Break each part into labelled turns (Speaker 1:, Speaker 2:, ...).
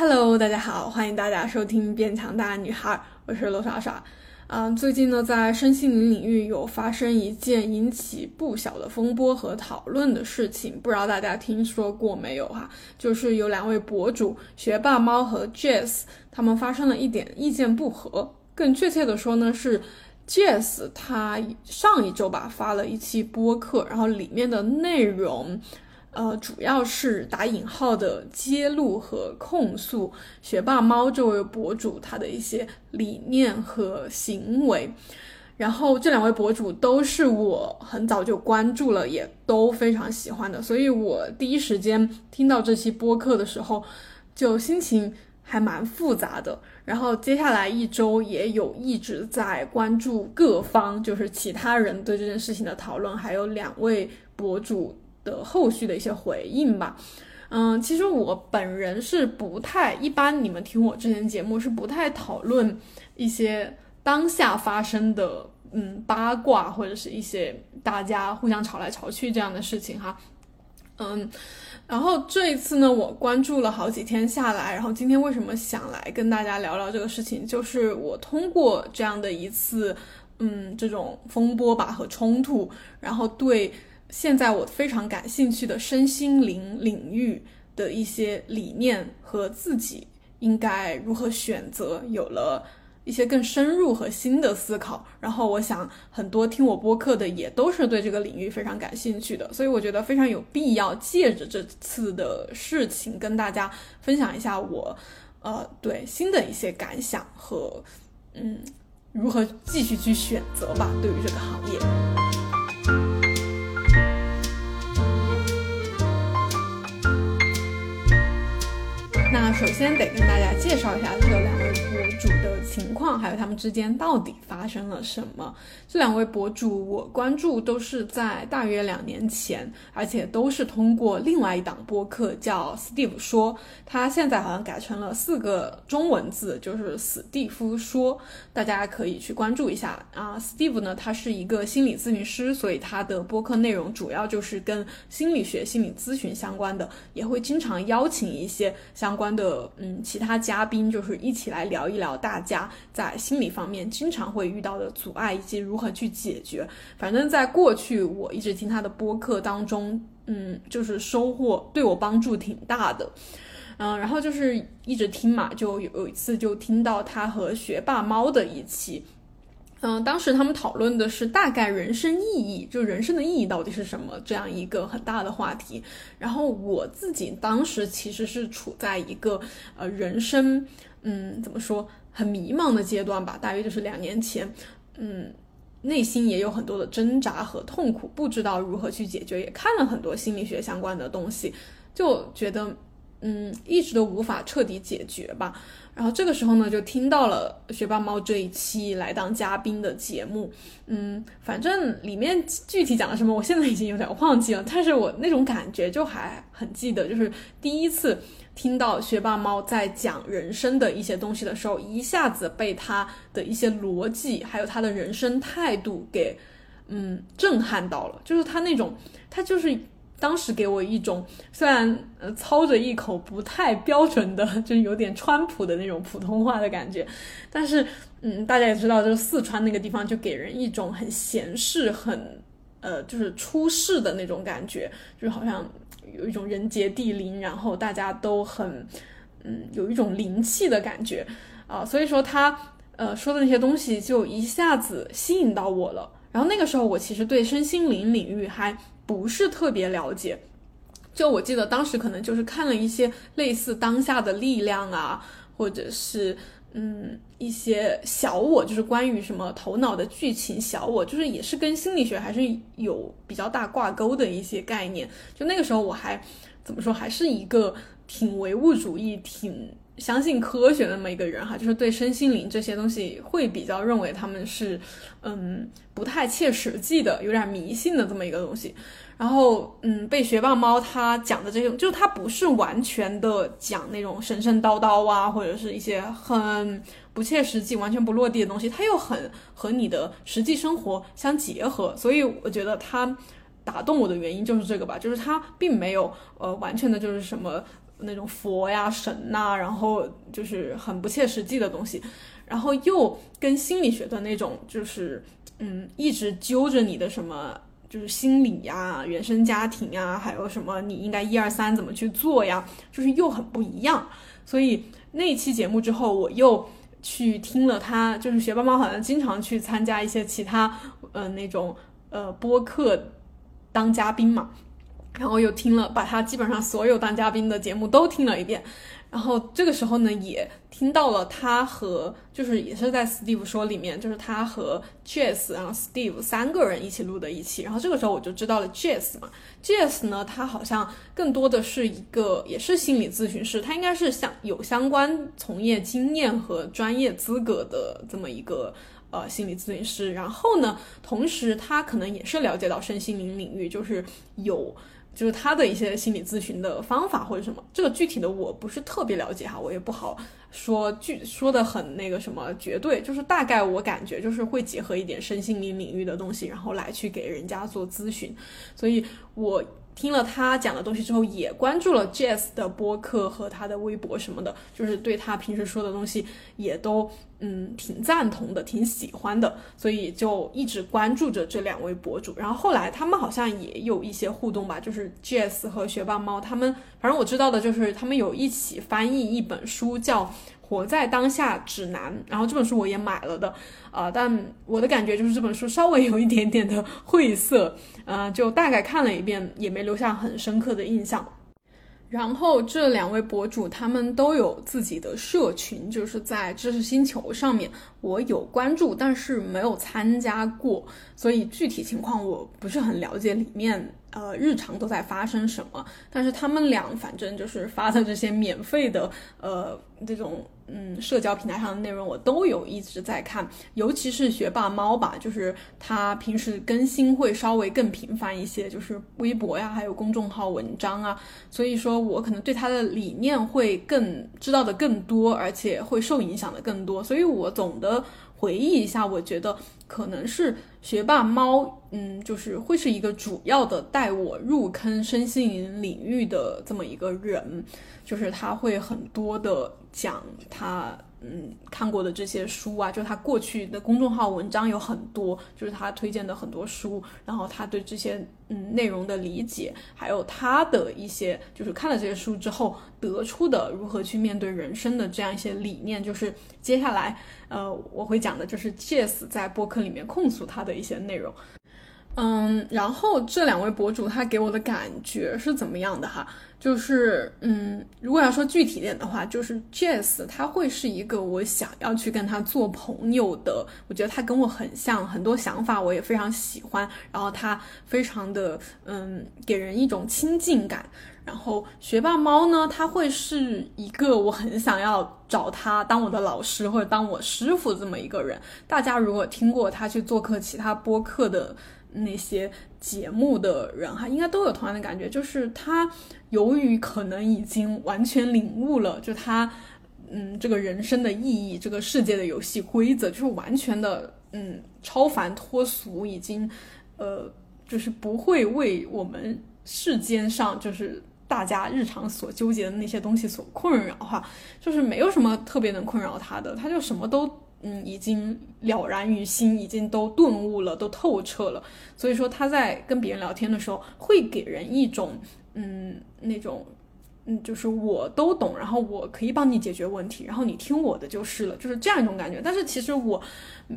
Speaker 1: Hello，大家好，欢迎大家收听《变强大女孩》，我是罗莎莎。嗯，最近呢，在身心灵领域有发生一件引起不小的风波和讨论的事情，不知道大家听说过没有哈？就是有两位博主学霸猫和 Jess，他们发生了一点意见不合。更确切的说呢，是 Jess 他上一周吧发了一期播客，然后里面的内容。呃，主要是打引号的揭露和控诉学霸猫这位博主他的一些理念和行为，然后这两位博主都是我很早就关注了，也都非常喜欢的，所以我第一时间听到这期播客的时候，就心情还蛮复杂的。然后接下来一周也有一直在关注各方，就是其他人对这件事情的讨论，还有两位博主。的后续的一些回应吧，嗯，其实我本人是不太一般，你们听我之前节目是不太讨论一些当下发生的嗯八卦或者是一些大家互相吵来吵去这样的事情哈，嗯，然后这一次呢，我关注了好几天下来，然后今天为什么想来跟大家聊聊这个事情，就是我通过这样的一次嗯这种风波吧和冲突，然后对。现在我非常感兴趣的身心灵领域的一些理念和自己应该如何选择，有了一些更深入和新的思考。然后我想，很多听我播客的也都是对这个领域非常感兴趣的，所以我觉得非常有必要借着这次的事情跟大家分享一下我，呃，对新的一些感想和嗯如何继续去选择吧，对于这个行业。那首先得跟大家介绍一下这两博主的情况，还有他们之间到底发生了什么。这两位博主我关注都是在大约两年前，而且都是通过另外一档播客叫 Steve 说，他现在好像改成了四个中文字，就是史蒂夫说，大家可以去关注一下啊。Steve 呢，他是一个心理咨询师，所以他的播客内容主要就是跟心理学、心理咨询相关的，也会经常邀请一些相。关的嗯，其他嘉宾就是一起来聊一聊大家在心理方面经常会遇到的阻碍以及如何去解决。反正，在过去我一直听他的播客当中，嗯，就是收获对我帮助挺大的。嗯，然后就是一直听嘛，就有一次就听到他和学霸猫的一期。嗯，当时他们讨论的是大概人生意义，就人生的意义到底是什么这样一个很大的话题。然后我自己当时其实是处在一个呃人生，嗯，怎么说很迷茫的阶段吧，大约就是两年前，嗯，内心也有很多的挣扎和痛苦，不知道如何去解决，也看了很多心理学相关的东西，就觉得嗯一直都无法彻底解决吧。然后这个时候呢，就听到了学霸猫这一期来当嘉宾的节目，嗯，反正里面具体讲了什么，我现在已经有点忘记了，但是我那种感觉就还很记得，就是第一次听到学霸猫在讲人生的一些东西的时候，一下子被他的一些逻辑，还有他的人生态度给，嗯，震撼到了，就是他那种，他就是。当时给我一种虽然呃操着一口不太标准的，就是有点川普的那种普通话的感觉，但是嗯，大家也知道，就是四川那个地方就给人一种很闲适、很呃就是出世的那种感觉，就好像有一种人杰地灵，然后大家都很嗯有一种灵气的感觉啊，所以说他呃说的那些东西就一下子吸引到我了。然后那个时候我其实对身心灵领域还。不是特别了解，就我记得当时可能就是看了一些类似当下的力量啊，或者是嗯一些小我，就是关于什么头脑的剧情小我，就是也是跟心理学还是有比较大挂钩的一些概念。就那个时候我还怎么说，还是一个挺唯物主义、挺相信科学那么一个人哈，就是对身心灵这些东西会比较认为他们是嗯不太切实际的，有点迷信的这么一个东西。然后，嗯，被学霸猫他讲的这种，就是他不是完全的讲那种神神叨叨啊，或者是一些很不切实际、完全不落地的东西，他又很和你的实际生活相结合，所以我觉得他打动我的原因就是这个吧，就是他并没有呃完全的就是什么那种佛呀神呐，然后就是很不切实际的东西，然后又跟心理学的那种就是嗯一直揪着你的什么就是心理呀、原生家庭呀，还有什么你应该一二三怎么去做呀，就是又很不一样。所以那期节目之后，我又去听了他，就是学霸猫好像经常去参加一些其他呃那种呃播客当嘉宾嘛。然后又听了，把他基本上所有当嘉宾的节目都听了一遍，然后这个时候呢，也听到了他和就是也是在 Steve 说里面，就是他和 Jess，然后 Steve 三个人一起录的一期，然后这个时候我就知道了 Jess 嘛，Jess 呢，他好像更多的是一个也是心理咨询师，他应该是相有相关从业经验和专业资格的这么一个呃心理咨询师，然后呢，同时他可能也是了解到身心灵领域，就是有。就是他的一些心理咨询的方法或者什么，这个具体的我不是特别了解哈，我也不好说具说的很那个什么绝对，就是大概我感觉就是会结合一点身心灵领域的东西，然后来去给人家做咨询，所以我。听了他讲的东西之后，也关注了 Jazz 的播客和他的微博什么的，就是对他平时说的东西也都嗯挺赞同的，挺喜欢的，所以就一直关注着这两位博主。然后后来他们好像也有一些互动吧，就是 Jazz 和学霸猫他们，反正我知道的就是他们有一起翻译一本书叫。活在当下指南，然后这本书我也买了的，啊，但我的感觉就是这本书稍微有一点点的晦涩，呃，就大概看了一遍，也没留下很深刻的印象。然后这两位博主他们都有自己的社群，就是在知识星球上面，我有关注，但是没有参加过，所以具体情况我不是很了解里面。呃，日常都在发生什么？但是他们俩反正就是发的这些免费的，呃，这种嗯社交平台上的内容，我都有一直在看。尤其是学霸猫吧，就是他平时更新会稍微更频繁一些，就是微博呀，还有公众号文章啊。所以说我可能对他的理念会更知道的更多，而且会受影响的更多。所以我总的。回忆一下，我觉得可能是学霸猫，嗯，就是会是一个主要的带我入坑身心灵领域的这么一个人，就是他会很多的讲他。嗯，看过的这些书啊，就他过去的公众号文章有很多，就是他推荐的很多书，然后他对这些嗯内容的理解，还有他的一些就是看了这些书之后得出的如何去面对人生的这样一些理念，就是接下来呃我会讲的就是 Jess 在播客里面控诉他的一些内容。嗯，然后这两位博主他给我的感觉是怎么样的哈？就是，嗯，如果要说具体点的话，就是 Jess 他会是一个我想要去跟他做朋友的。我觉得他跟我很像，很多想法我也非常喜欢。然后他非常的，嗯，给人一种亲近感。然后学霸猫呢，他会是一个我很想要找他当我的老师或者当我师傅这么一个人。大家如果听过他去做客其他播客的。那些节目的人哈，应该都有同样的感觉，就是他由于可能已经完全领悟了，就他嗯这个人生的意义，这个世界的游戏规则，就是完全的嗯超凡脱俗，已经呃就是不会为我们世间上就是大家日常所纠结的那些东西所困扰哈，就是没有什么特别能困扰他的，他就什么都。嗯，已经了然于心，已经都顿悟了，都透彻了。所以说他在跟别人聊天的时候，会给人一种嗯那种嗯，就是我都懂，然后我可以帮你解决问题，然后你听我的就是了，就是这样一种感觉。但是其实我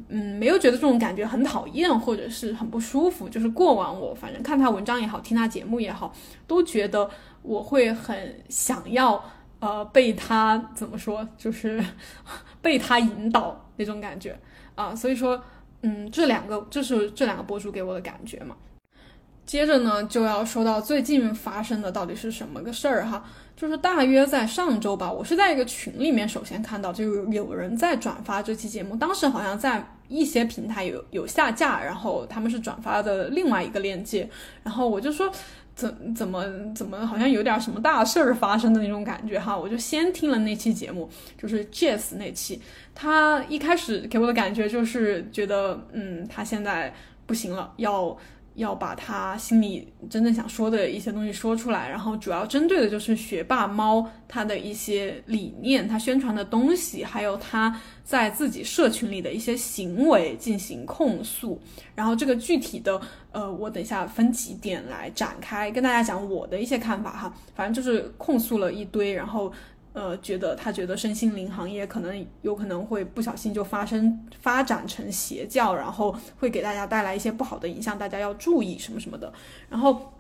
Speaker 1: 嗯没有觉得这种感觉很讨厌或者是很不舒服。就是过往我反正看他文章也好，听他节目也好，都觉得我会很想要。呃，被他怎么说，就是 被他引导那种感觉啊，所以说，嗯，这两个就是这两个博主给我的感觉嘛。接着呢，就要说到最近发生的到底是什么个事儿哈，就是大约在上周吧，我是在一个群里面首先看到，就有人在转发这期节目，当时好像在一些平台有有下架，然后他们是转发的另外一个链接，然后我就说。怎怎么怎么好像有点什么大事儿发生的那种感觉哈，我就先听了那期节目，就是 Jess 那期，他一开始给我的感觉就是觉得，嗯，他现在不行了，要要把他心里真正想说的一些东西说出来，然后主要针对的就是学霸猫他的一些理念，他宣传的东西，还有他在自己社群里的一些行为进行控诉。然后这个具体的，呃，我等一下分几点来展开跟大家讲我的一些看法哈。反正就是控诉了一堆，然后。呃，觉得他觉得身心灵行业可能有可能会不小心就发生发展成邪教，然后会给大家带来一些不好的影响，大家要注意什么什么的。然后，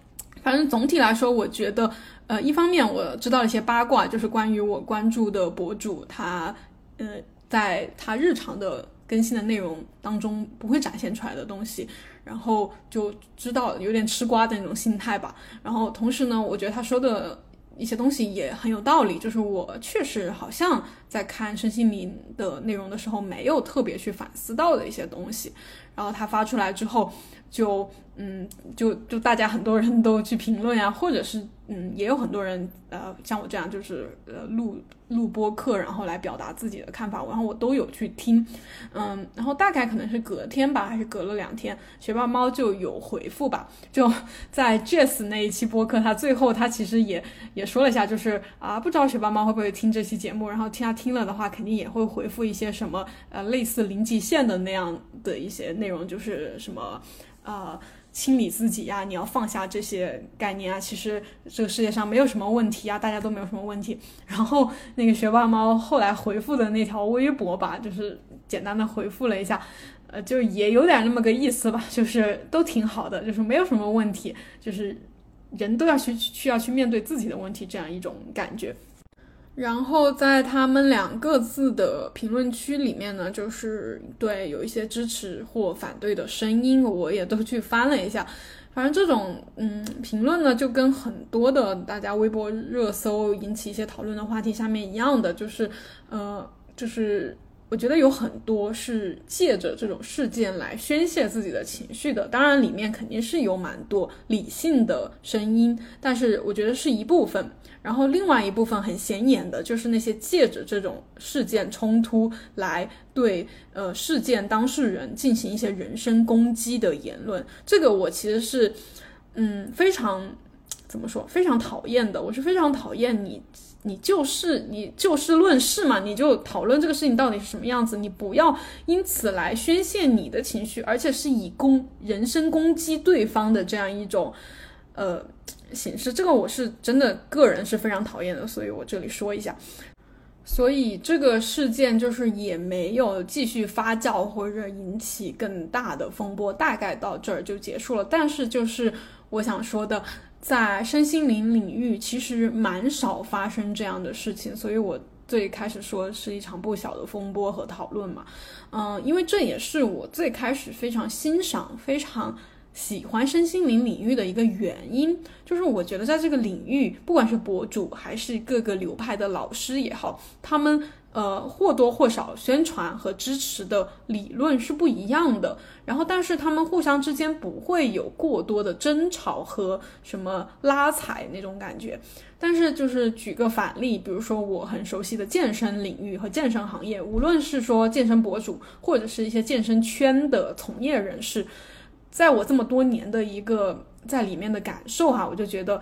Speaker 1: 反正总体来说，我觉得，呃，一方面我知道一些八卦，就是关于我关注的博主他，呃，在他日常的更新的内容当中不会展现出来的东西，然后就知道有点吃瓜的那种心态吧。然后同时呢，我觉得他说的。一些东西也很有道理，就是我确实好像在看身心灵的内容的时候，没有特别去反思到的一些东西，然后他发出来之后，就嗯，就就大家很多人都去评论呀，或者是。嗯，也有很多人，呃，像我这样，就是呃录录播课，然后来表达自己的看法，然后我都有去听，嗯，然后大概可能是隔天吧，还是隔了两天，学霸猫就有回复吧，就在 Jess 那一期播客，他最后他其实也也说了一下，就是啊，不知道学霸猫会不会听这期节目，然后听他听了的话，肯定也会回复一些什么呃类似零极限的那样的一些内容，就是什么啊。清理自己呀，你要放下这些概念啊。其实这个世界上没有什么问题啊，大家都没有什么问题。然后那个学霸猫后来回复的那条微博吧，就是简单的回复了一下，呃，就也有点那么个意思吧，就是都挺好的，就是没有什么问题，就是人都要去需要去面对自己的问题这样一种感觉。然后在他们两个字的评论区里面呢，就是对有一些支持或反对的声音，我也都去翻了一下。反正这种嗯评论呢，就跟很多的大家微博热搜引起一些讨论的话题下面一样的，就是呃，就是我觉得有很多是借着这种事件来宣泄自己的情绪的。当然里面肯定是有蛮多理性的声音，但是我觉得是一部分。然后另外一部分很显眼的就是那些借着这种事件冲突来对呃事件当事人进行一些人身攻击的言论，这个我其实是嗯非常怎么说非常讨厌的，我是非常讨厌你你就事你就事论事嘛，你就讨论这个事情到底是什么样子，你不要因此来宣泄你的情绪，而且是以攻人身攻击对方的这样一种呃。形式，这个我是真的个人是非常讨厌的，所以我这里说一下。所以这个事件就是也没有继续发酵或者引起更大的风波，大概到这儿就结束了。但是就是我想说的，在身心灵领域其实蛮少发生这样的事情，所以我最开始说是一场不小的风波和讨论嘛。嗯，因为这也是我最开始非常欣赏、非常。喜欢身心灵领域的一个原因，就是我觉得在这个领域，不管是博主还是各个流派的老师也好，他们呃或多或少宣传和支持的理论是不一样的。然后，但是他们互相之间不会有过多的争吵和什么拉踩那种感觉。但是，就是举个反例，比如说我很熟悉的健身领域和健身行业，无论是说健身博主，或者是一些健身圈的从业人士。在我这么多年的一个在里面的感受哈，我就觉得，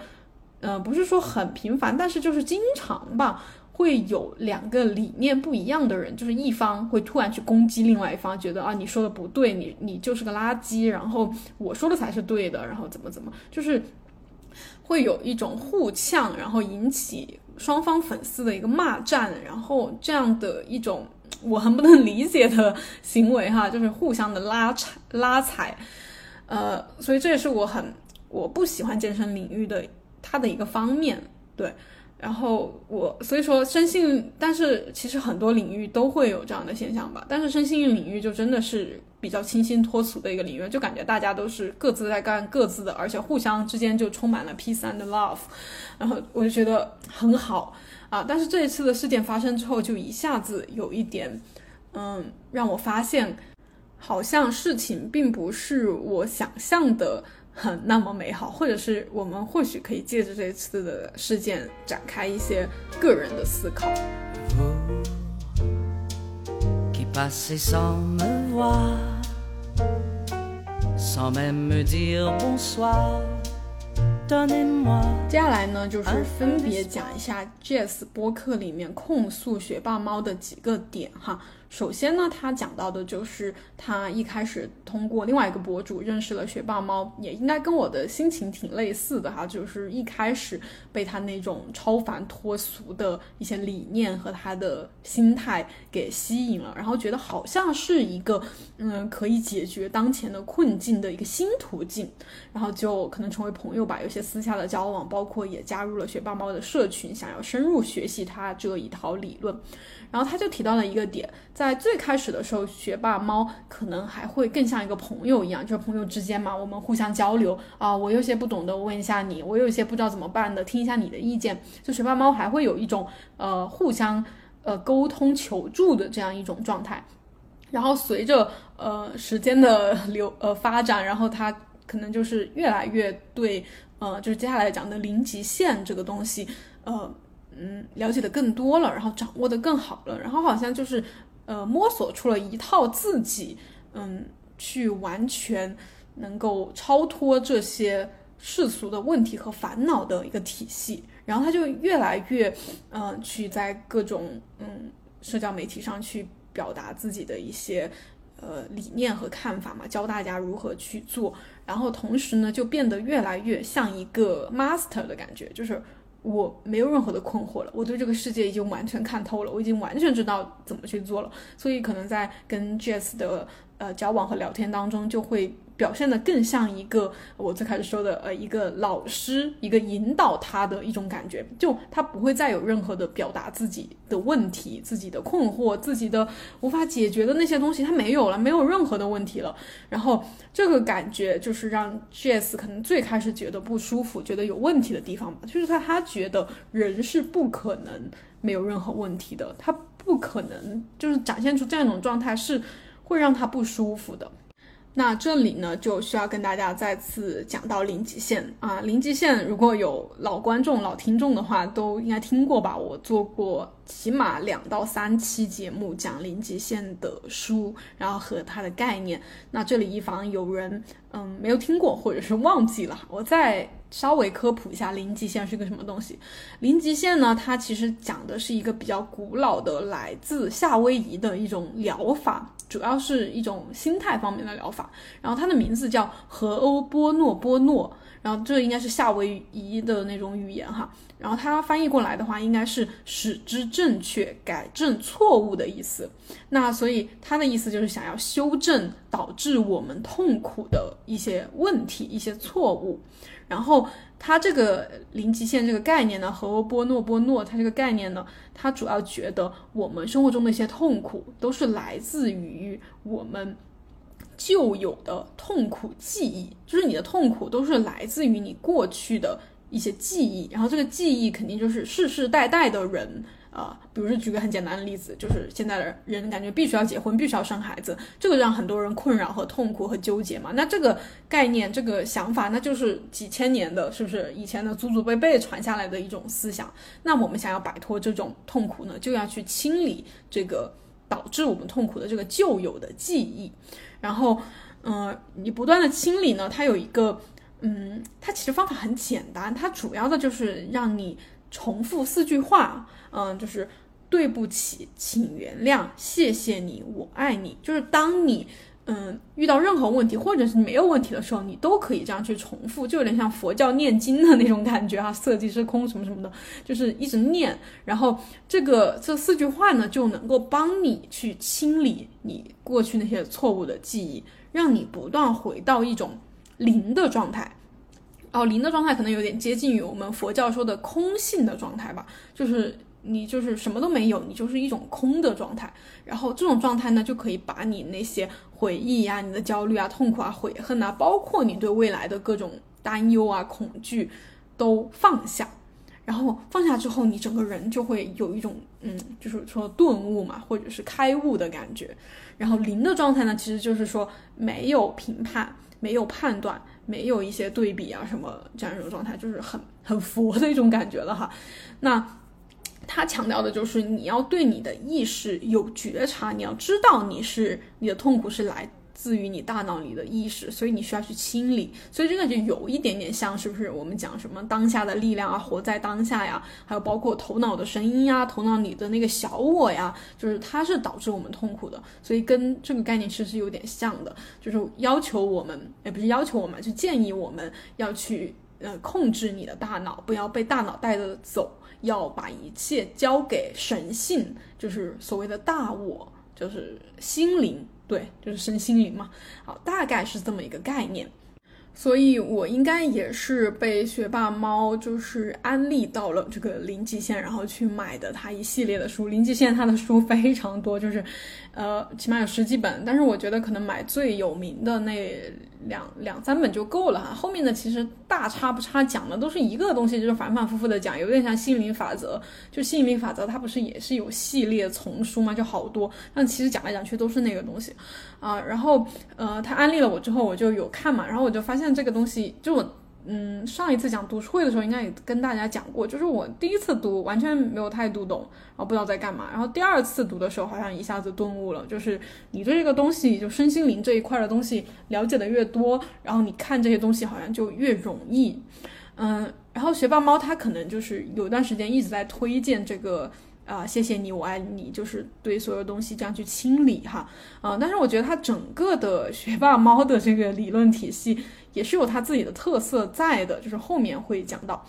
Speaker 1: 呃，不是说很频繁，但是就是经常吧，会有两个理念不一样的人，就是一方会突然去攻击另外一方，觉得啊你说的不对，你你就是个垃圾，然后我说的才是对的，然后怎么怎么，就是会有一种互呛，然后引起双方粉丝的一个骂战，然后这样的一种我很不能理解的行为哈，就是互相的拉踩拉踩。呃，所以这也是我很我不喜欢健身领域的它的一个方面，对。然后我所以说身心，但是其实很多领域都会有这样的现象吧。但是身心领域就真的是比较清新脱俗的一个领域，就感觉大家都是各自在干各自的，而且互相之间就充满了 peace and love。然后我就觉得很好啊。但是这一次的事件发生之后，就一下子有一点，嗯，让我发现。好像事情并不是我想象的很 那么美好，或者是我们或许可以借着这次的事件展开一些个人的思考。接下来呢，就是分别讲一下 Jazz 播客里面控诉学霸猫的几个点哈。首先呢，他讲到的就是他一开始通过另外一个博主认识了学霸猫，也应该跟我的心情挺类似的哈，就是一开始被他那种超凡脱俗的一些理念和他的心态给吸引了，然后觉得好像是一个嗯可以解决当前的困境的一个新途径，然后就可能成为朋友吧，有些私下的交往，包括也加入了学霸猫的社群，想要深入学习他这一套理论。然后他就提到了一个点，在最开始的时候，学霸猫可能还会更像一个朋友一样，就是朋友之间嘛，我们互相交流啊，我有些不懂的问一下你，我有一些不知道怎么办的听一下你的意见，就学霸猫还会有一种呃互相呃沟通求助的这样一种状态。然后随着呃时间的流呃发展，然后他可能就是越来越对呃就是接下来讲的零极限这个东西呃。嗯，了解的更多了，然后掌握的更好了，然后好像就是呃摸索出了一套自己嗯去完全能够超脱这些世俗的问题和烦恼的一个体系，然后他就越来越嗯去在各种嗯社交媒体上去表达自己的一些呃理念和看法嘛，教大家如何去做，然后同时呢就变得越来越像一个 master 的感觉，就是。我没有任何的困惑了，我对这个世界已经完全看透了，我已经完全知道怎么去做了，所以可能在跟 Jess 的呃交往和聊天当中就会。表现的更像一个我最开始说的，呃，一个老师，一个引导他的一种感觉，就他不会再有任何的表达自己的问题、自己的困惑、自己的无法解决的那些东西，他没有了，没有任何的问题了。然后这个感觉就是让 Jess 可能最开始觉得不舒服、觉得有问题的地方吧，就是他他觉得人是不可能没有任何问题的，他不可能就是展现出这样一种状态是会让他不舒服的。那这里呢，就需要跟大家再次讲到零极限啊。零极限，如果有老观众、老听众的话，都应该听过吧？我做过起码两到三期节目讲零极限的书，然后和它的概念。那这里以防有人嗯没有听过或者是忘记了，我再稍微科普一下零极限是个什么东西。零极限呢，它其实讲的是一个比较古老的来自夏威夷的一种疗法。主要是一种心态方面的疗法，然后它的名字叫和欧波诺波诺，然后这应该是夏威夷的那种语言哈，然后它翻译过来的话应该是使之正确，改正错误的意思。那所以它的意思就是想要修正导致我们痛苦的一些问题、一些错误，然后。他这个零极限这个概念呢，和波诺波诺，他这个概念呢，他主要觉得我们生活中的一些痛苦都是来自于我们旧有的痛苦记忆，就是你的痛苦都是来自于你过去的一些记忆，然后这个记忆肯定就是世世代代的人。啊，比如说举个很简单的例子，就是现在的人感觉必须要结婚，必须要生孩子，这个让很多人困扰和痛苦和纠结嘛。那这个概念、这个想法，那就是几千年的，是不是以前的祖祖辈辈传下来的一种思想？那我们想要摆脱这种痛苦呢，就要去清理这个导致我们痛苦的这个旧有的记忆。然后，嗯，你不断的清理呢，它有一个，嗯，它其实方法很简单，它主要的就是让你重复四句话。嗯，就是对不起，请原谅，谢谢你，我爱你。就是当你嗯遇到任何问题或者是没有问题的时候，你都可以这样去重复，就有点像佛教念经的那种感觉啊，色即是空什么什么的，就是一直念。然后这个这四句话呢，就能够帮你去清理你过去那些错误的记忆，让你不断回到一种零的状态。哦，零的状态可能有点接近于我们佛教说的空性的状态吧，就是。你就是什么都没有，你就是一种空的状态。然后这种状态呢，就可以把你那些回忆呀、你的焦虑啊、痛苦啊、悔恨啊，包括你对未来的各种担忧啊、恐惧，都放下。然后放下之后，你整个人就会有一种嗯，就是说顿悟嘛，或者是开悟的感觉。然后零的状态呢，其实就是说没有评判、没有判断、没有一些对比啊什么这样一种状态，就是很很佛的一种感觉了哈。那。他强调的就是你要对你的意识有觉察，你要知道你是你的痛苦是来自于你大脑里的意识，所以你需要去清理。所以这个就有一点点像，是不是我们讲什么当下的力量啊，活在当下呀，还有包括头脑的声音呀，头脑里的那个小我呀，就是它是导致我们痛苦的。所以跟这个概念其实是有点像的，就是要求我们，也不是要求我们，就建议我们要去呃控制你的大脑，不要被大脑带着走。要把一切交给神性，就是所谓的大我，就是心灵，对，就是身心灵嘛。好，大概是这么一个概念。所以我应该也是被学霸猫就是安利到了这个零极限，然后去买的它一系列的书。零极限它的书非常多，就是，呃，起码有十几本。但是我觉得可能买最有名的那两两三本就够了哈。后面的其实大差不差，讲的都是一个东西，就是反反复复的讲，有点像吸引力法则。就吸引力法则，它不是也是有系列丛书吗？就好多，但其实讲来讲去都是那个东西。啊，然后呃，他安利了我之后，我就有看嘛，然后我就发现这个东西，就我嗯上一次讲读书会的时候，应该也跟大家讲过，就是我第一次读完全没有太读懂，然后不知道在干嘛，然后第二次读的时候，好像一下子顿悟了，就是你对这个东西，就身心灵这一块的东西了解的越多，然后你看这些东西好像就越容易，嗯，然后学霸猫它可能就是有一段时间一直在推荐这个。啊，谢谢你，我爱你，就是对所有东西这样去清理哈，啊，但是我觉得它整个的学霸猫的这个理论体系也是有它自己的特色在的，就是后面会讲到，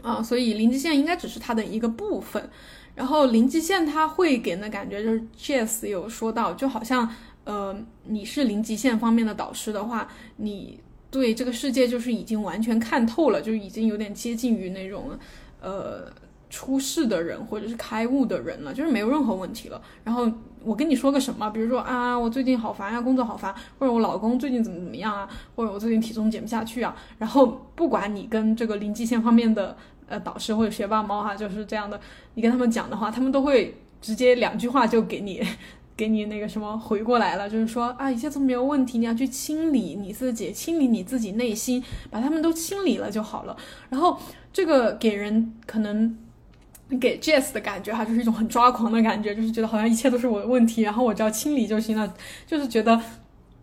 Speaker 1: 啊，所以零极限应该只是它的一个部分，然后零极限它会给人的感觉就是 Jess 有说到，就好像呃你是零极限方面的导师的话，你对这个世界就是已经完全看透了，就已经有点接近于那种呃。出世的人或者是开悟的人了，就是没有任何问题了。然后我跟你说个什么，比如说啊，我最近好烦呀，工作好烦，或者我老公最近怎么怎么样啊，或者我最近体重减不下去啊。然后不管你跟这个零极限方面的呃导师或者学霸猫哈，就是这样的，你跟他们讲的话，他们都会直接两句话就给你 给你那个什么回过来了，就是说啊，一切都没有问题，你要去清理你自己，清理你自己内心，把他们都清理了就好了。然后这个给人可能。给 Jess 的感觉哈，就是一种很抓狂的感觉，就是觉得好像一切都是我的问题，然后我只要清理就行了，就是觉得，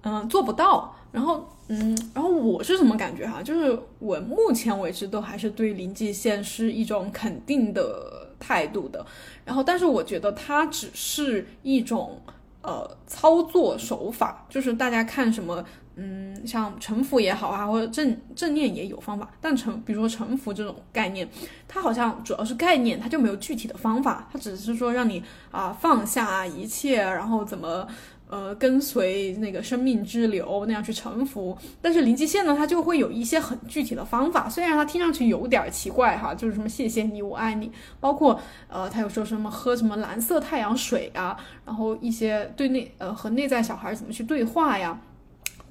Speaker 1: 嗯，做不到。然后，嗯，然后我是什么感觉哈？就是我目前为止都还是对临界线是一种肯定的态度的。然后，但是我觉得它只是一种呃操作手法，就是大家看什么。嗯，像沉浮也好啊，或者正正念也有方法，但沉，比如说沉浮这种概念，它好像主要是概念，它就没有具体的方法，它只是说让你啊放下一切，然后怎么呃跟随那个生命之流那样去沉浮。但是临极限呢，它就会有一些很具体的方法，虽然它听上去有点奇怪哈，就是什么谢谢你，我爱你，包括呃，他有说什么喝什么蓝色太阳水啊，然后一些对内呃和内在小孩怎么去对话呀。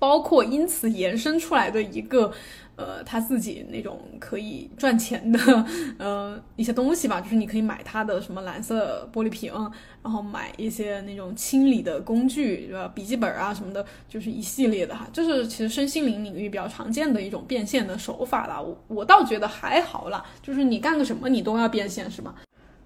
Speaker 1: 包括因此延伸出来的一个，呃，他自己那种可以赚钱的，呃，一些东西吧，就是你可以买他的什么蓝色玻璃瓶，然后买一些那种清理的工具，对吧？笔记本啊什么的，就是一系列的哈，就是其实身心灵领域比较常见的一种变现的手法啦。我我倒觉得还好啦，就是你干个什么你都要变现是吧？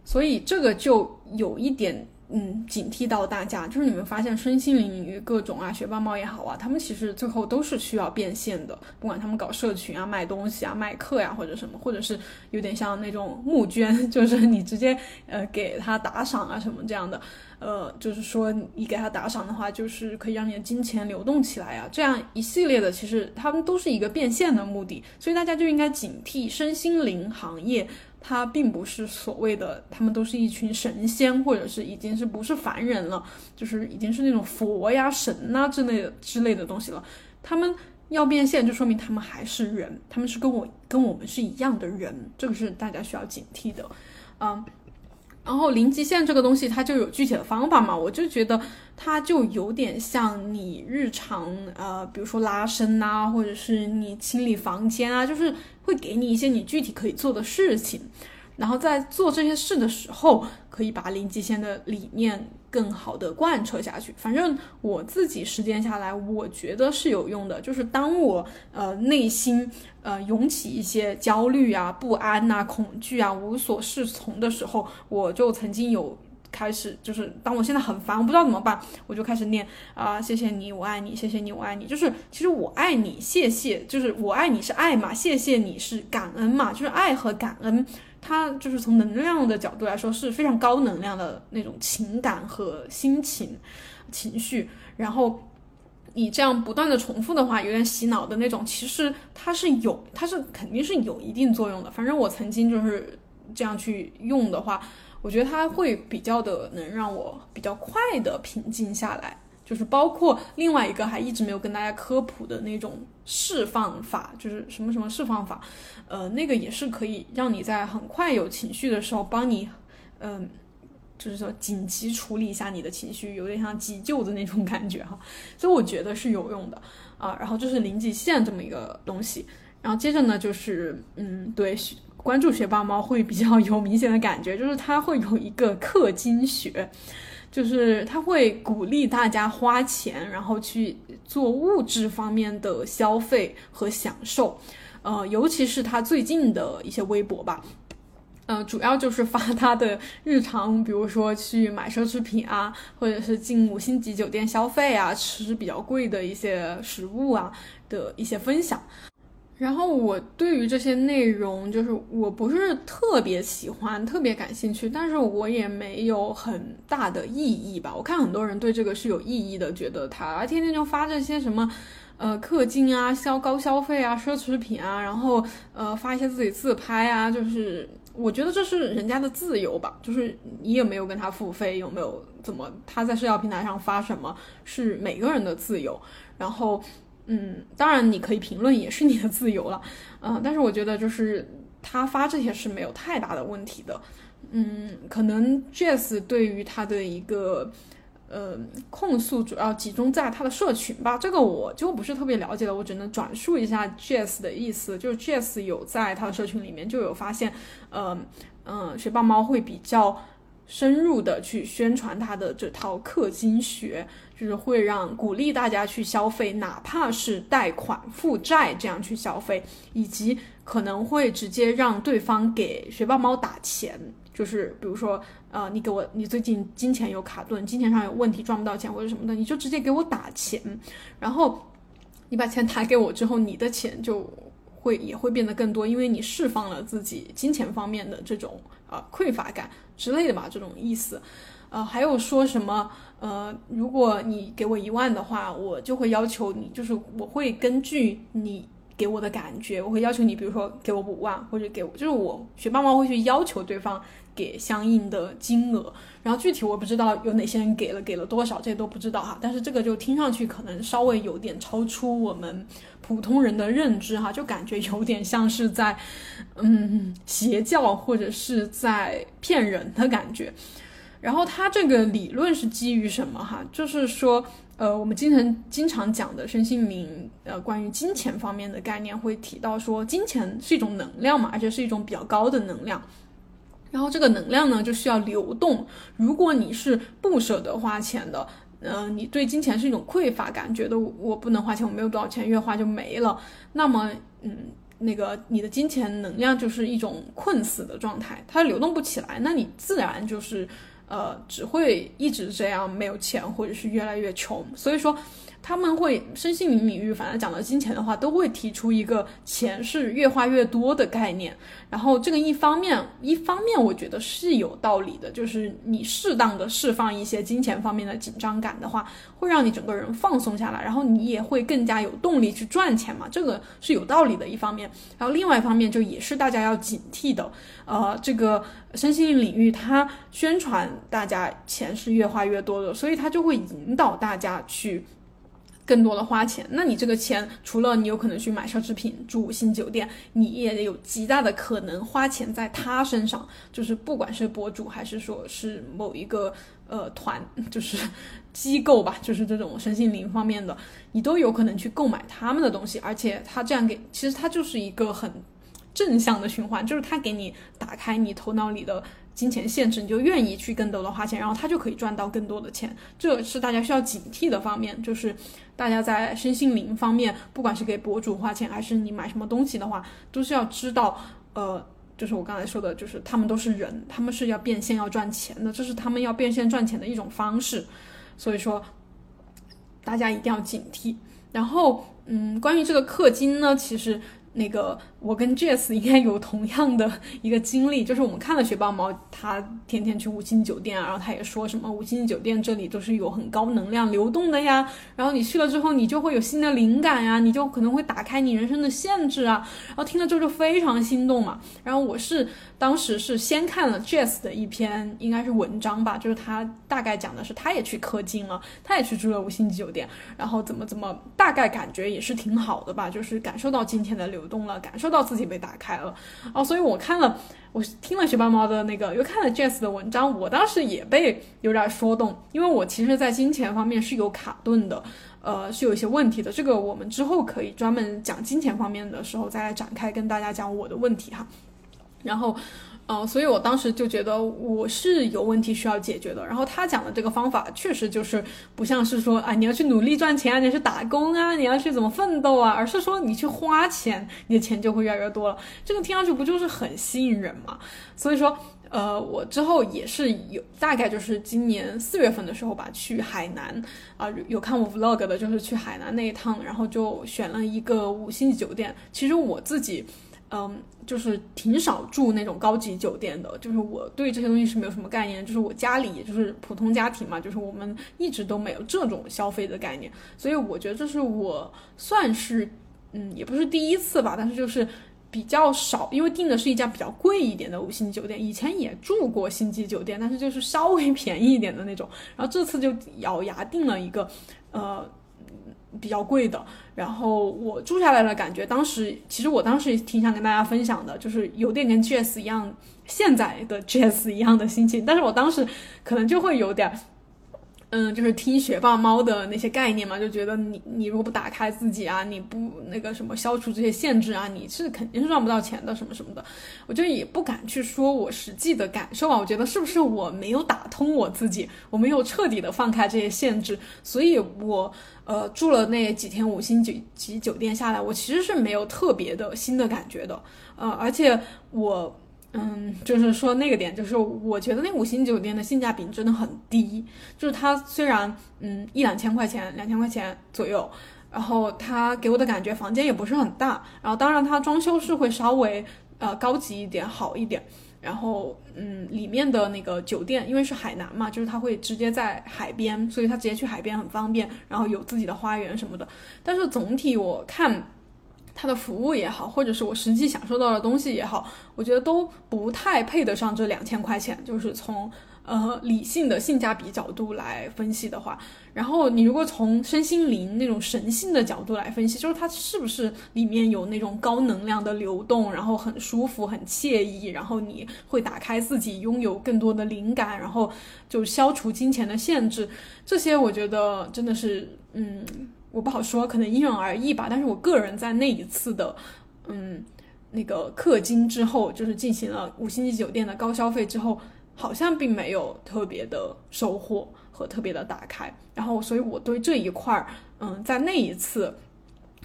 Speaker 1: 所以这个就有一点。嗯，警惕到大家，就是你们发现身心灵领域各种啊，学霸猫也好啊，他们其实最后都是需要变现的。不管他们搞社群啊、卖东西啊、卖课呀，或者什么，或者是有点像那种募捐，就是你直接呃给他打赏啊什么这样的，呃，就是说你给他打赏的话，就是可以让你的金钱流动起来啊，这样一系列的，其实他们都是一个变现的目的，所以大家就应该警惕身心灵行业。他并不是所谓的，他们都是一群神仙，或者是已经是不是凡人了，就是已经是那种佛呀、神呐之类的之类的东西了。他们要变现，就说明他们还是人，他们是跟我跟我们是一样的人，这个是大家需要警惕的，嗯。然后零极限这个东西，它就有具体的方法嘛？我就觉得它就有点像你日常，呃，比如说拉伸呐，或者是你清理房间啊，就是会给你一些你具体可以做的事情。然后在做这些事的时候，可以把零极限的理念更好的贯彻下去。反正我自己实践下来，我觉得是有用的。就是当我呃内心呃涌起一些焦虑啊、不安呐、恐惧啊、无所适从的时候，我就曾经有开始就是当我现在很烦，我不知道怎么办，我就开始念啊，谢谢你，我爱你，谢谢你，我爱你。就是其实我爱你，谢谢，就是我爱你是爱嘛，谢谢你是感恩嘛，就是爱和感恩，它就是从能量的角度来说是非常高能量的那种情感和心情情绪，然后。你这样不断的重复的话，有点洗脑的那种，其实它是有，它是肯定是有一定作用的。反正我曾经就是这样去用的话，我觉得它会比较的能让我比较快的平静下来。就是包括另外一个还一直没有跟大家科普的那种释放法，就是什么什么释放法，呃，那个也是可以让你在很快有情绪的时候帮你，嗯。就是说紧急处理一下你的情绪，有点像急救的那种感觉哈，所以我觉得是有用的啊。然后就是零极限这么一个东西，然后接着呢就是嗯，对，关注学霸猫会比较有明显的感觉，就是它会有一个氪金学，就是他会鼓励大家花钱，然后去做物质方面的消费和享受，呃，尤其是他最近的一些微博吧。呃，主要就是发他的日常，比如说去买奢侈品啊，或者是进五星级酒店消费啊，吃比较贵的一些食物啊的一些分享。然后我对于这些内容，就是我不是特别喜欢、特别感兴趣，但是我也没有很大的意义吧。我看很多人对这个是有意义的，觉得他天天就发这些什么。呃，氪金啊，消高消费啊，奢侈品啊，然后呃，发一些自己自拍啊，就是我觉得这是人家的自由吧，就是你也没有跟他付费，有没有怎么他在社交平台上发什么是每个人的自由，然后嗯，当然你可以评论也是你的自由了，嗯，但是我觉得就是他发这些是没有太大的问题的，嗯，可能 Jess 对于他的一个。呃，控诉主要集中在他的社群吧，这个我就不是特别了解了，我只能转述一下 Jess 的意思，就是 Jess 有在他的社群里面就有发现，呃，嗯，学霸猫会比较深入的去宣传他的这套氪金学，就是会让鼓励大家去消费，哪怕是贷款负债这样去消费，以及可能会直接让对方给学霸猫打钱。就是比如说，呃，你给我，你最近金钱有卡顿，金钱上有问题，赚不到钱或者什么的，你就直接给我打钱，然后你把钱打给我之后，你的钱就会也会变得更多，因为你释放了自己金钱方面的这种呃匮乏感之类的吧，这种意思。呃，还有说什么，呃，如果你给我一万的话，我就会要求你，就是我会根据你。给我的感觉，我会要求你，比如说给我五万，或者给我，就是我学霸猫会去要求对方给相应的金额，然后具体我不知道有哪些人给了，给了多少，这些都不知道哈。但是这个就听上去可能稍微有点超出我们普通人的认知哈，就感觉有点像是在，嗯，邪教或者是在骗人的感觉。然后他这个理论是基于什么哈？就是说。呃，我们经常经常讲的身心灵，呃，关于金钱方面的概念会提到说，金钱是一种能量嘛，而且是一种比较高的能量。然后这个能量呢，就需要流动。如果你是不舍得花钱的，嗯，你对金钱是一种匮乏感，觉得我不能花钱，我没有多少钱，越花就没了。那么，嗯，那个你的金钱能量就是一种困死的状态，它流动不起来，那你自然就是。呃，只会一直这样没有钱，或者是越来越穷。所以说，他们会身心灵领域，反正讲到金钱的话，都会提出一个钱是越花越多的概念。然后这个一方面，一方面我觉得是有道理的，就是你适当的释放一些金钱方面的紧张感的话，会让你整个人放松下来，然后你也会更加有动力去赚钱嘛，这个是有道理的一方面。然后另外一方面，就也是大家要警惕的。呃，这个身心灵领域，它宣传大家钱是越花越多的，所以它就会引导大家去更多的花钱。那你这个钱，除了你有可能去买奢侈品、住五星酒店，你也有极大的可能花钱在他身上，就是不管是博主还是说是某一个呃团，就是机构吧，就是这种身心灵方面的，你都有可能去购买他们的东西，而且他这样给，其实他就是一个很。正向的循环就是他给你打开你头脑里的金钱限制，你就愿意去更多的花钱，然后他就可以赚到更多的钱。这是大家需要警惕的方面，就是大家在身心灵方面，不管是给博主花钱，还是你买什么东西的话，都是要知道，呃，就是我刚才说的，就是他们都是人，他们是要变现要赚钱的，这是他们要变现赚钱的一种方式，所以说大家一定要警惕。然后，嗯，关于这个氪金呢，其实。那个，我跟 Jess 应该有同样的一个经历，就是我们看了雪豹猫，他天天去五星酒店，然后他也说什么五星酒店这里都是有很高能量流动的呀，然后你去了之后，你就会有新的灵感呀，你就可能会打开你人生的限制啊，然后听了之后就非常心动嘛。然后我是当时是先看了 Jess 的一篇，应该是文章吧，就是他大概讲的是他也去氪金了，他也去住了五星级酒店，然后怎么怎么，大概感觉也是挺好的吧，就是感受到金钱的流。动了，感受到自己被打开了哦，所以我看了，我听了学霸猫的那个，又看了 Jess 的文章，我当时也被有点说动，因为我其实，在金钱方面是有卡顿的，呃，是有一些问题的。这个我们之后可以专门讲金钱方面的时候再来展开跟大家讲我的问题哈，然后。嗯，所以我当时就觉得我是有问题需要解决的。然后他讲的这个方法确实就是不像是说啊，你要去努力赚钱啊，你要去打工啊，你要去怎么奋斗啊，而是说你去花钱，你的钱就会越来越多了。这个听上去不就是很吸引人吗？所以说，呃，我之后也是有大概就是今年四月份的时候吧，去海南啊，有看我 vlog 的，就是去海南那一趟，然后就选了一个五星级酒店。其实我自己。嗯，就是挺少住那种高级酒店的，就是我对这些东西是没有什么概念，就是我家里也就是普通家庭嘛，就是我们一直都没有这种消费的概念，所以我觉得这是我算是，嗯，也不是第一次吧，但是就是比较少，因为订的是一家比较贵一点的五星级酒店，以前也住过星级酒店，但是就是稍微 便宜一点的那种，然后这次就咬牙订了一个，呃。比较贵的，然后我住下来的感觉，当时其实我当时也挺想跟大家分享的，就是有点跟 JES 一样，现在的 Jess 一样的心情，但是我当时可能就会有点。嗯，就是听学霸猫的那些概念嘛，就觉得你你如果不打开自己啊，你不那个什么消除这些限制啊，你是肯定是赚不到钱的，什么什么的。我就也不敢去说我实际的感受啊，我觉得是不是我没有打通我自己，我没有彻底的放开这些限制，所以我呃住了那几天五星级级酒店下来，我其实是没有特别的新的感觉的，呃，而且我。嗯，就是说那个点，就是我觉得那五星酒店的性价比真的很低。就是它虽然嗯一两千块钱，两千块钱左右，然后它给我的感觉房间也不是很大，然后当然它装修是会稍微呃高级一点，好一点。然后嗯里面的那个酒店，因为是海南嘛，就是它会直接在海边，所以它直接去海边很方便，然后有自己的花园什么的。但是总体我看。它的服务也好，或者是我实际享受到的东西也好，我觉得都不太配得上这两千块钱。就是从呃理性的性价比角度来分析的话，然后你如果从身心灵那种神性的角度来分析，就是它是不是里面有那种高能量的流动，然后很舒服、很惬意，然后你会打开自己，拥有更多的灵感，然后就消除金钱的限制，这些我觉得真的是嗯。我不好说，可能因人而异吧。但是我个人在那一次的，嗯，那个氪金之后，就是进行了五星级酒店的高消费之后，好像并没有特别的收获和特别的打开。然后，所以我对这一块儿，嗯，在那一次。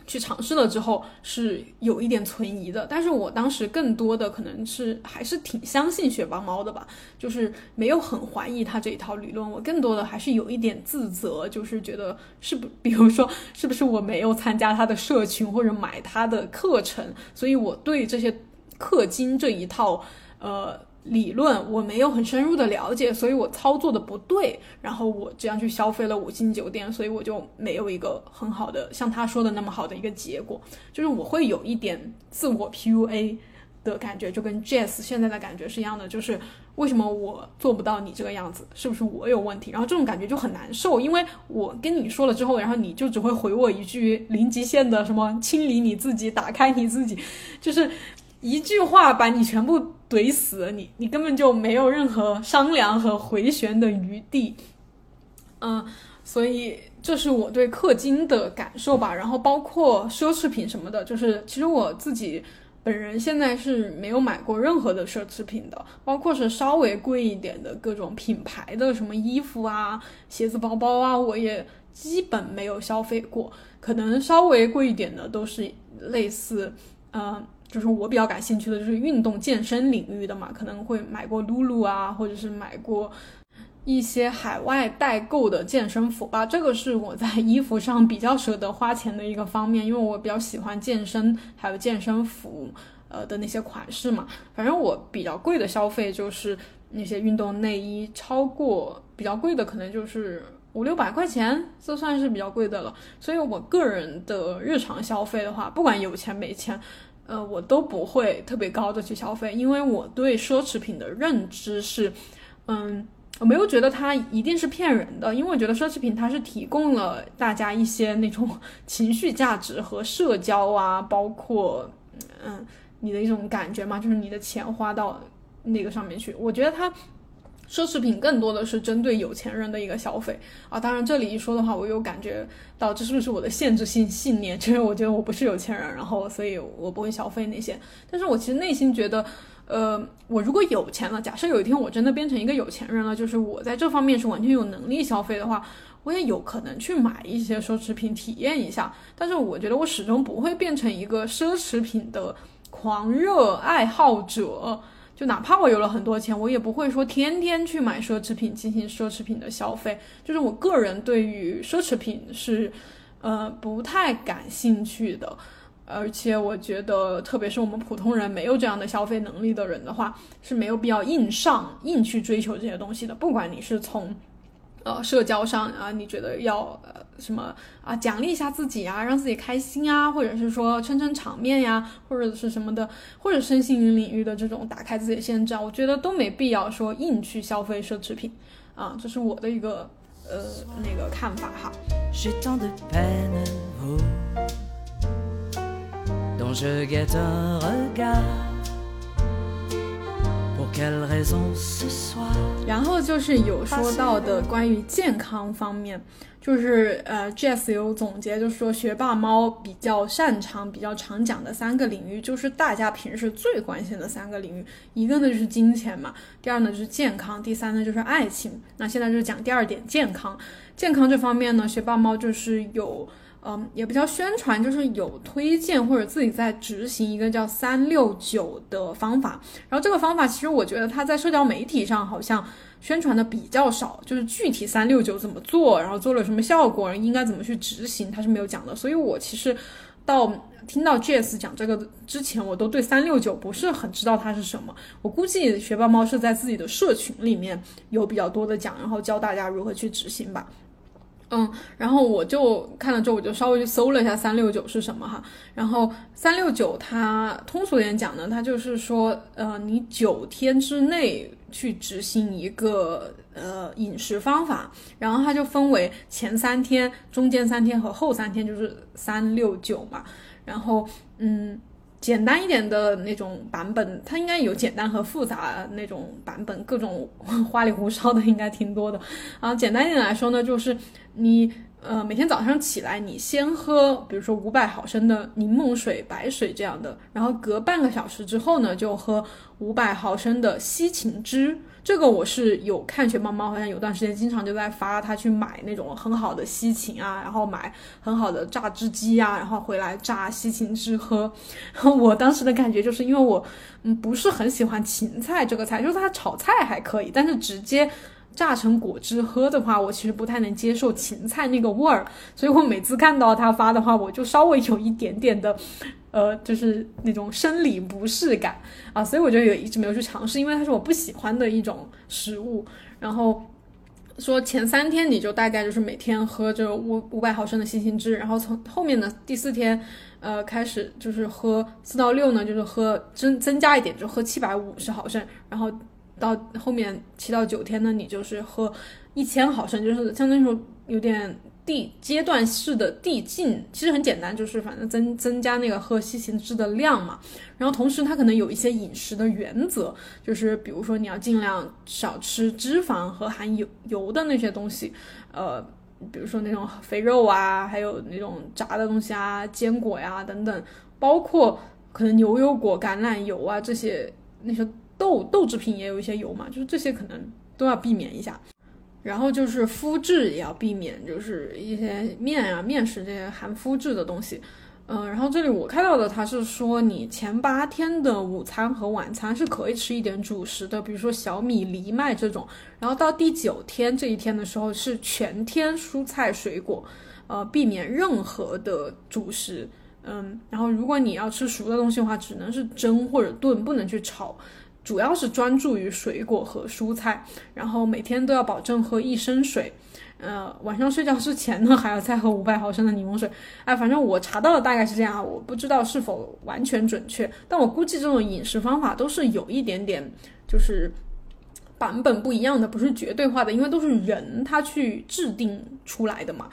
Speaker 1: 去尝试了之后是有一点存疑的，但是我当时更多的可能是还是挺相信雪豹猫的吧，就是没有很怀疑他这一套理论，我更多的还是有一点自责，就是觉得是不，比如说是不是我没有参加他的社群或者买他的课程，所以我对这些氪金这一套，呃。理论我没有很深入的了解，所以我操作的不对，然后我这样去消费了五星酒店，所以我就没有一个很好的像他说的那么好的一个结果，就是我会有一点自我 PUA 的感觉，就跟 Jess 现在的感觉是一样的，就是为什么我做不到你这个样子，是不是我有问题？然后这种感觉就很难受，因为我跟你说了之后，然后你就只会回我一句零极限的什么清理你自己，打开你自己，就是一句话把你全部。怼死你，你根本就没有任何商量和回旋的余地，嗯，所以这是我对氪金的感受吧。然后包括奢侈品什么的，就是其实我自己本人现在是没有买过任何的奢侈品的，包括是稍微贵一点的各种品牌的什么衣服啊、鞋子、包包啊，我也基本没有消费过。可能稍微贵一点的都是类似，嗯。就是我比较感兴趣的就是运动健身领域的嘛，可能会买过 Lulu 啊，或者是买过一些海外代购的健身服吧。这个是我在衣服上比较舍得花钱的一个方面，因为我比较喜欢健身，还有健身服呃的那些款式嘛。反正我比较贵的消费就是那些运动内衣，超过比较贵的可能就是五六百块钱，这算是比较贵的了。所以我个人的日常消费的话，不管有钱没钱。呃，我都不会特别高的去消费，因为我对奢侈品的认知是，嗯，我没有觉得它一定是骗人的，因为我觉得奢侈品它是提供了大家一些那种 情绪价值和社交啊，包括嗯你的一种感觉嘛，就是你的钱花到那个上面去，我觉得它。奢侈品更多的是针对有钱人的一个消费啊，当然这里一说的话，我有感觉到这是不是我的限制性信念？就是我觉得我不是有钱人，然后所以我不会消费那些。但是我其实内心觉得，呃，我如果有钱了，假设有一天我真的变成一个有钱人了，就是我在这方面是完全有能力消费的话，我也有可能去买一些奢侈品体验一下。但是我觉得我始终不会变成一个奢侈品的狂热爱好者。就哪怕我有了很多钱，我也不会说天天去买奢侈品进行奢侈品的消费。就是我个人对于奢侈品是，呃，不太感兴趣的。而且我觉得，特别是我们普通人没有这样的消费能力的人的话，是没有必要硬上硬去追求这些东西的。不管你是从。呃，社交上啊，你觉得要呃什么啊，奖励一下自己啊，让自己开心啊，或者是说撑撑场面呀，或者是什么的，或者身心灵领域的这种打开自己的限制啊，我觉得都没必要说硬去消费奢侈品啊，这是我的一个呃那个看法哈。然后就是有说到的关于健康方面，就是呃，Jess 有总结，就是说学霸猫比较擅长、比较常讲的三个领域，就是大家平时最关心的三个领域。一个呢就是金钱嘛，第二呢就是健康，第三呢就是爱情。那现在就讲第二点，健康。健康这方面呢，学霸猫就是有。嗯，也不叫宣传，就是有推荐或者自己在执行一个叫三六九的方法。然后这个方法其实我觉得它在社交媒体上好像宣传的比较少，就是具体三六九怎么做，然后做了什么效果，应该怎么去执行，它是没有讲的。所以我其实到听到 Jes 讲这个之前，我都对三六九不是很知道它是什么。我估计学霸猫是在自己的社群里面有比较多的讲，然后教大家如何去执行吧。嗯，然后我就看了之后，我就稍微去搜了一下三六九是什么哈。然后三六九它通俗点讲呢，它就是说，呃，你九天之内去执行一个呃饮食方法，然后它就分为前三天、中间三天和后三天，就是三六九嘛。然后嗯。简单一点的那种版本，它应该有简单和复杂那种版本，各种花里胡哨的应该挺多的。啊，简单一点来说呢，就是你呃每天早上起来，你先喝，比如说五百毫升的柠檬水、白水这样的，然后隔半个小时之后呢，就喝五百毫升的西芹汁。这个我是有看，雪猫猫好像有段时间经常就在发他去买那种很好的西芹啊，然后买很好的榨汁机啊，然后回来榨西芹汁喝。我当时的感觉就是因为我嗯不是很喜欢芹菜这个菜，就是它炒菜还可以，但是直接榨成果汁喝的话，我其实不太能接受芹菜那个味儿，所以我每次看到他发的话，我就稍微有一点点的。呃，就是那种生理不适感啊，所以我就有一直没有去尝试，因为它是我不喜欢的一种食物。然后说前三天你就大概就是每天喝这五五百毫升的西芹汁，然后从后面的第四天，呃，开始就是喝四到六呢，就是喝增增加一点，就喝七百五十毫升，然后到后面七到九天呢，你就是喝一千毫升，就是相当于说有点。递阶段式的递进其实很简单，就是反正增增加那个喝西芹汁的量嘛。然后同时它可能有一些饮食的原则，就是比如说你要尽量少吃脂肪和含油油的那些东西，呃，比如说那种肥肉啊，还有那种炸的东西啊，坚果呀等等，包括可能牛油果、橄榄油啊这些那些豆豆制品也有一些油嘛，就是这些可能都要避免一下。然后就是麸质也要避免，就是一些面啊、面食这些含麸质的东西，嗯，然后这里我看到的，他是说你前八天的午餐和晚餐是可以吃一点主食的，比如说小米、藜麦这种。然后到第九天这一天的时候是全天蔬菜水果，呃，避免任何的主食。嗯，然后如果你要吃熟的东西的话，只能是蒸或者炖，不能去炒。主要是专注于水果和蔬菜，然后每天都要保证喝一升水。呃，晚上睡觉之前呢，还要再喝五百毫升的柠檬水。哎，反正我查到的大概是这样，我不知道是否完全准确，但我估计这种饮食方法都是有一点点就是版本不一样的，不是绝对化的，因为都是人他去制定出来的嘛。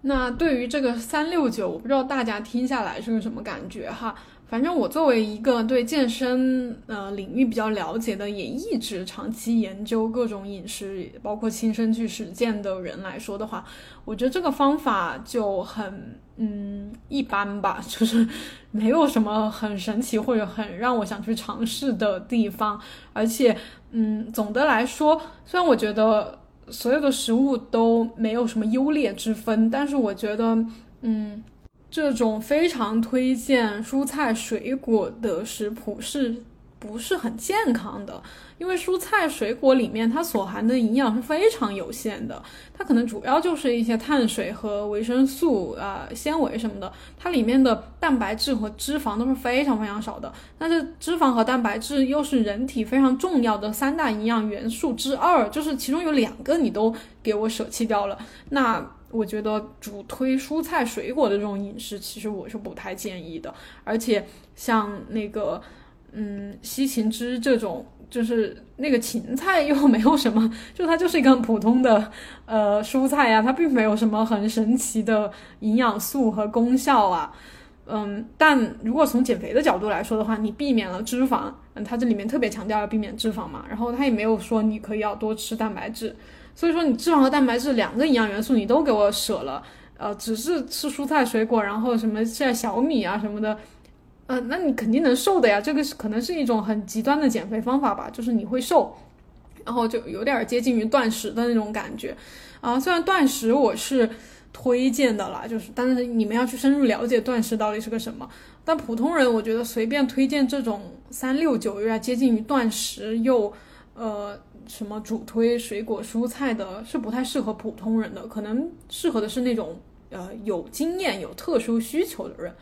Speaker 1: 那对于这个三六九，我不知道大家听下来是个什么感觉哈。反正我作为一个对健身呃领域比较了解的，也一直长期研究各种饮食，包括亲身去实践的人来说的话，我觉得这个方法就很嗯一般吧，就是没有什么很神奇或者很让我想去尝试的地方。而且嗯，总的来说，虽然我觉得所有的食物都没有什么优劣之分，但是我觉得嗯。这种非常推荐蔬菜水果的食谱是不是很健康的？因为蔬菜水果里面它所含的营养是非常有限的，它可能主要就是一些碳水和维生素啊、纤维什么的，它里面的蛋白质和脂肪都是非常非常少的。但是脂肪和蛋白质又是人体非常重要的三大营养元素之二，就是其中有两个你都给我舍弃掉了，那。我觉得主推蔬菜水果的这种饮食，其实我是不太建议的。而且像那个，嗯，西芹汁这种，就是那个芹菜 又没有什么，就它就是一个很普通的呃蔬菜呀，它并没有什么很神奇的营养素和功效啊。嗯，但如果从减肥的角度来说的话，你避免了脂肪，嗯，它这里面特别强调要避免脂肪嘛，然后它也没有说你可以要多吃蛋白质。所以说，你脂肪和蛋白质两个营养元素你都给我舍了，呃，只是吃蔬菜水果，然后什么现在小米啊什么的，呃，那你肯定能瘦的呀。这个是可能是一种很极端的减肥方法吧，就是你会瘦，然后就有点接近于断食的那种感觉啊。虽然断食我是推荐的啦，就是但是你们要去深入了解断食到底是个什么。但普通人我觉得随便推荐这种三六九有点接近于断食又呃。什么主推水果蔬菜的，是不太适合普通人的，可能适合的是那种呃有经验、有特殊需求的人。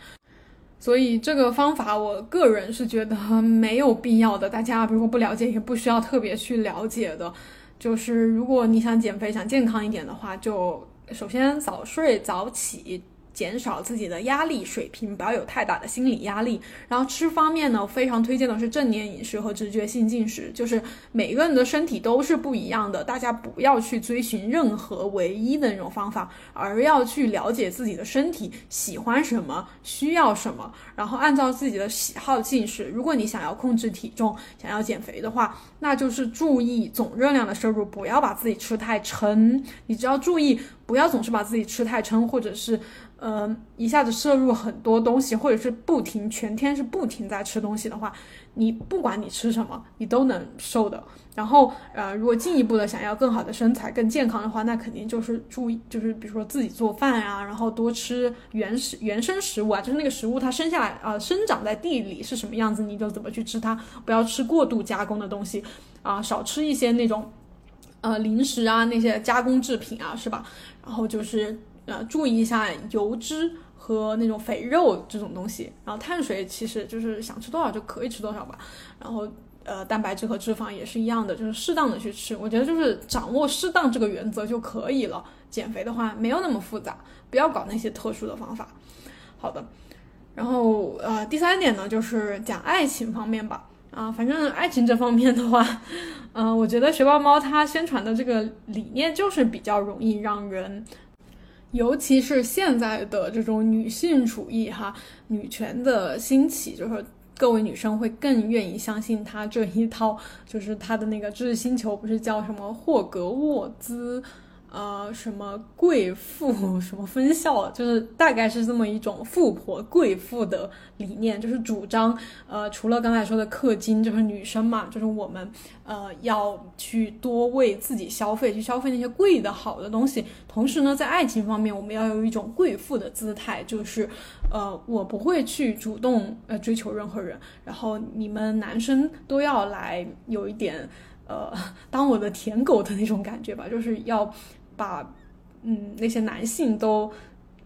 Speaker 1: 所以这个方法，我个人是觉得没有必要的。大家如果不了解，也不需要特别去了解的。就是如果你想减肥、想健康一点的话，就首先早睡早起。减少自己的压力水平，不要有太大的心理压力。然后吃方面呢，非常推荐的是正念饮食和直觉性进食。就是每个人的身体都是不一样的，大家不要去追寻任何唯一的那种方法，而要去了解自己的身体喜欢什么，需要什么，然后按照自己的喜好进食。如果你想要控制体重，想要减肥的话，那就是注意总热量的摄入，不要把自己吃太撑。你只要注意，不要总是把自己吃太撑，或者是。嗯，一下子摄入很多东西，或者是不停全天是不停在吃东西的话，你不管你吃什么，你都能瘦的。然后，呃，如果进一步的想要更好的身材、更健康的话，那肯定就是注意，就是比如说自己做饭啊，然后多吃原始原生食物啊，就是那个食物它生下来啊，生长在地里是什么样子，你就怎么去吃它，不要吃过度加工的东西啊，少吃一些那种呃零食啊，那些加工制品啊，是吧？然后就是。呃，注意一下油脂和那种肥肉这种东西，然后碳水其实就是想吃多少就可以吃多少吧。然后呃，蛋白质和脂肪也是一样的，就是适当的去吃。我觉得就是掌握适当这个原则就可以了。减肥的话没有那么复杂，不要搞那些特殊的方法。好的，然后呃，第三点呢就是讲爱情方面吧。啊，反正爱情这方面的话，嗯，我觉得学霸猫它宣传的这个理念就是比较容易让人。尤其是现在的这种女性主义哈，女权的兴起，就是各位女生会更愿意相信他这一套，就是他的那个知识星球不是叫什么霍格沃兹，呃，什么贵妇，什么分校，就是大概是这么一种富婆贵妇的理念，就是主张，呃，除了刚才说的氪金，就是女生嘛，就是我们，呃，要去多为自己消费，去消费那些贵的好的东西。同时呢，在爱情方面，我们要有一种贵妇的姿态，就是，呃，我不会去主动呃追求任何人，然后你们男生都要来有一点，呃，当我的舔狗的那种感觉吧，就是要。把，嗯，那些男性都，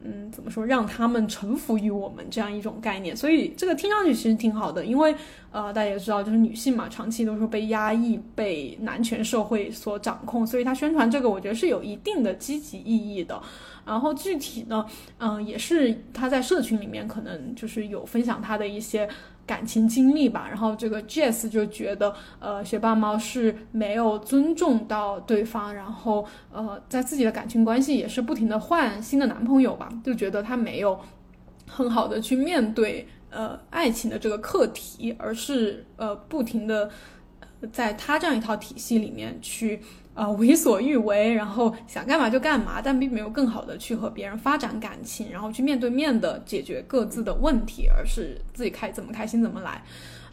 Speaker 1: 嗯，怎么说，让他们臣服于我们这样一种概念，所以这个听上去其实挺好的，因为，呃，大家也知道，就是女性嘛，长期都是被压抑、被男权社会所掌控，所以他宣传这个，我觉得是有一定的积极意义的。然后具体呢，嗯，也是他在社群里面可能就是有分享他的一些。感情经历吧，然后这个 Jess 就觉得，呃，学霸猫是没有尊重到对方，然后，呃，在自己的感情关系也是不停的换新的男朋友吧，就觉得他没有很好的去面对，呃，爱情的这个课题，而是，呃，不停的在 他这样一套体系里面去。啊，为所欲为，然后想干嘛就干嘛，但并没有更好的去和别人发展感情，然后去面对面的解决各自的问题，而是自己开怎么开心怎么来。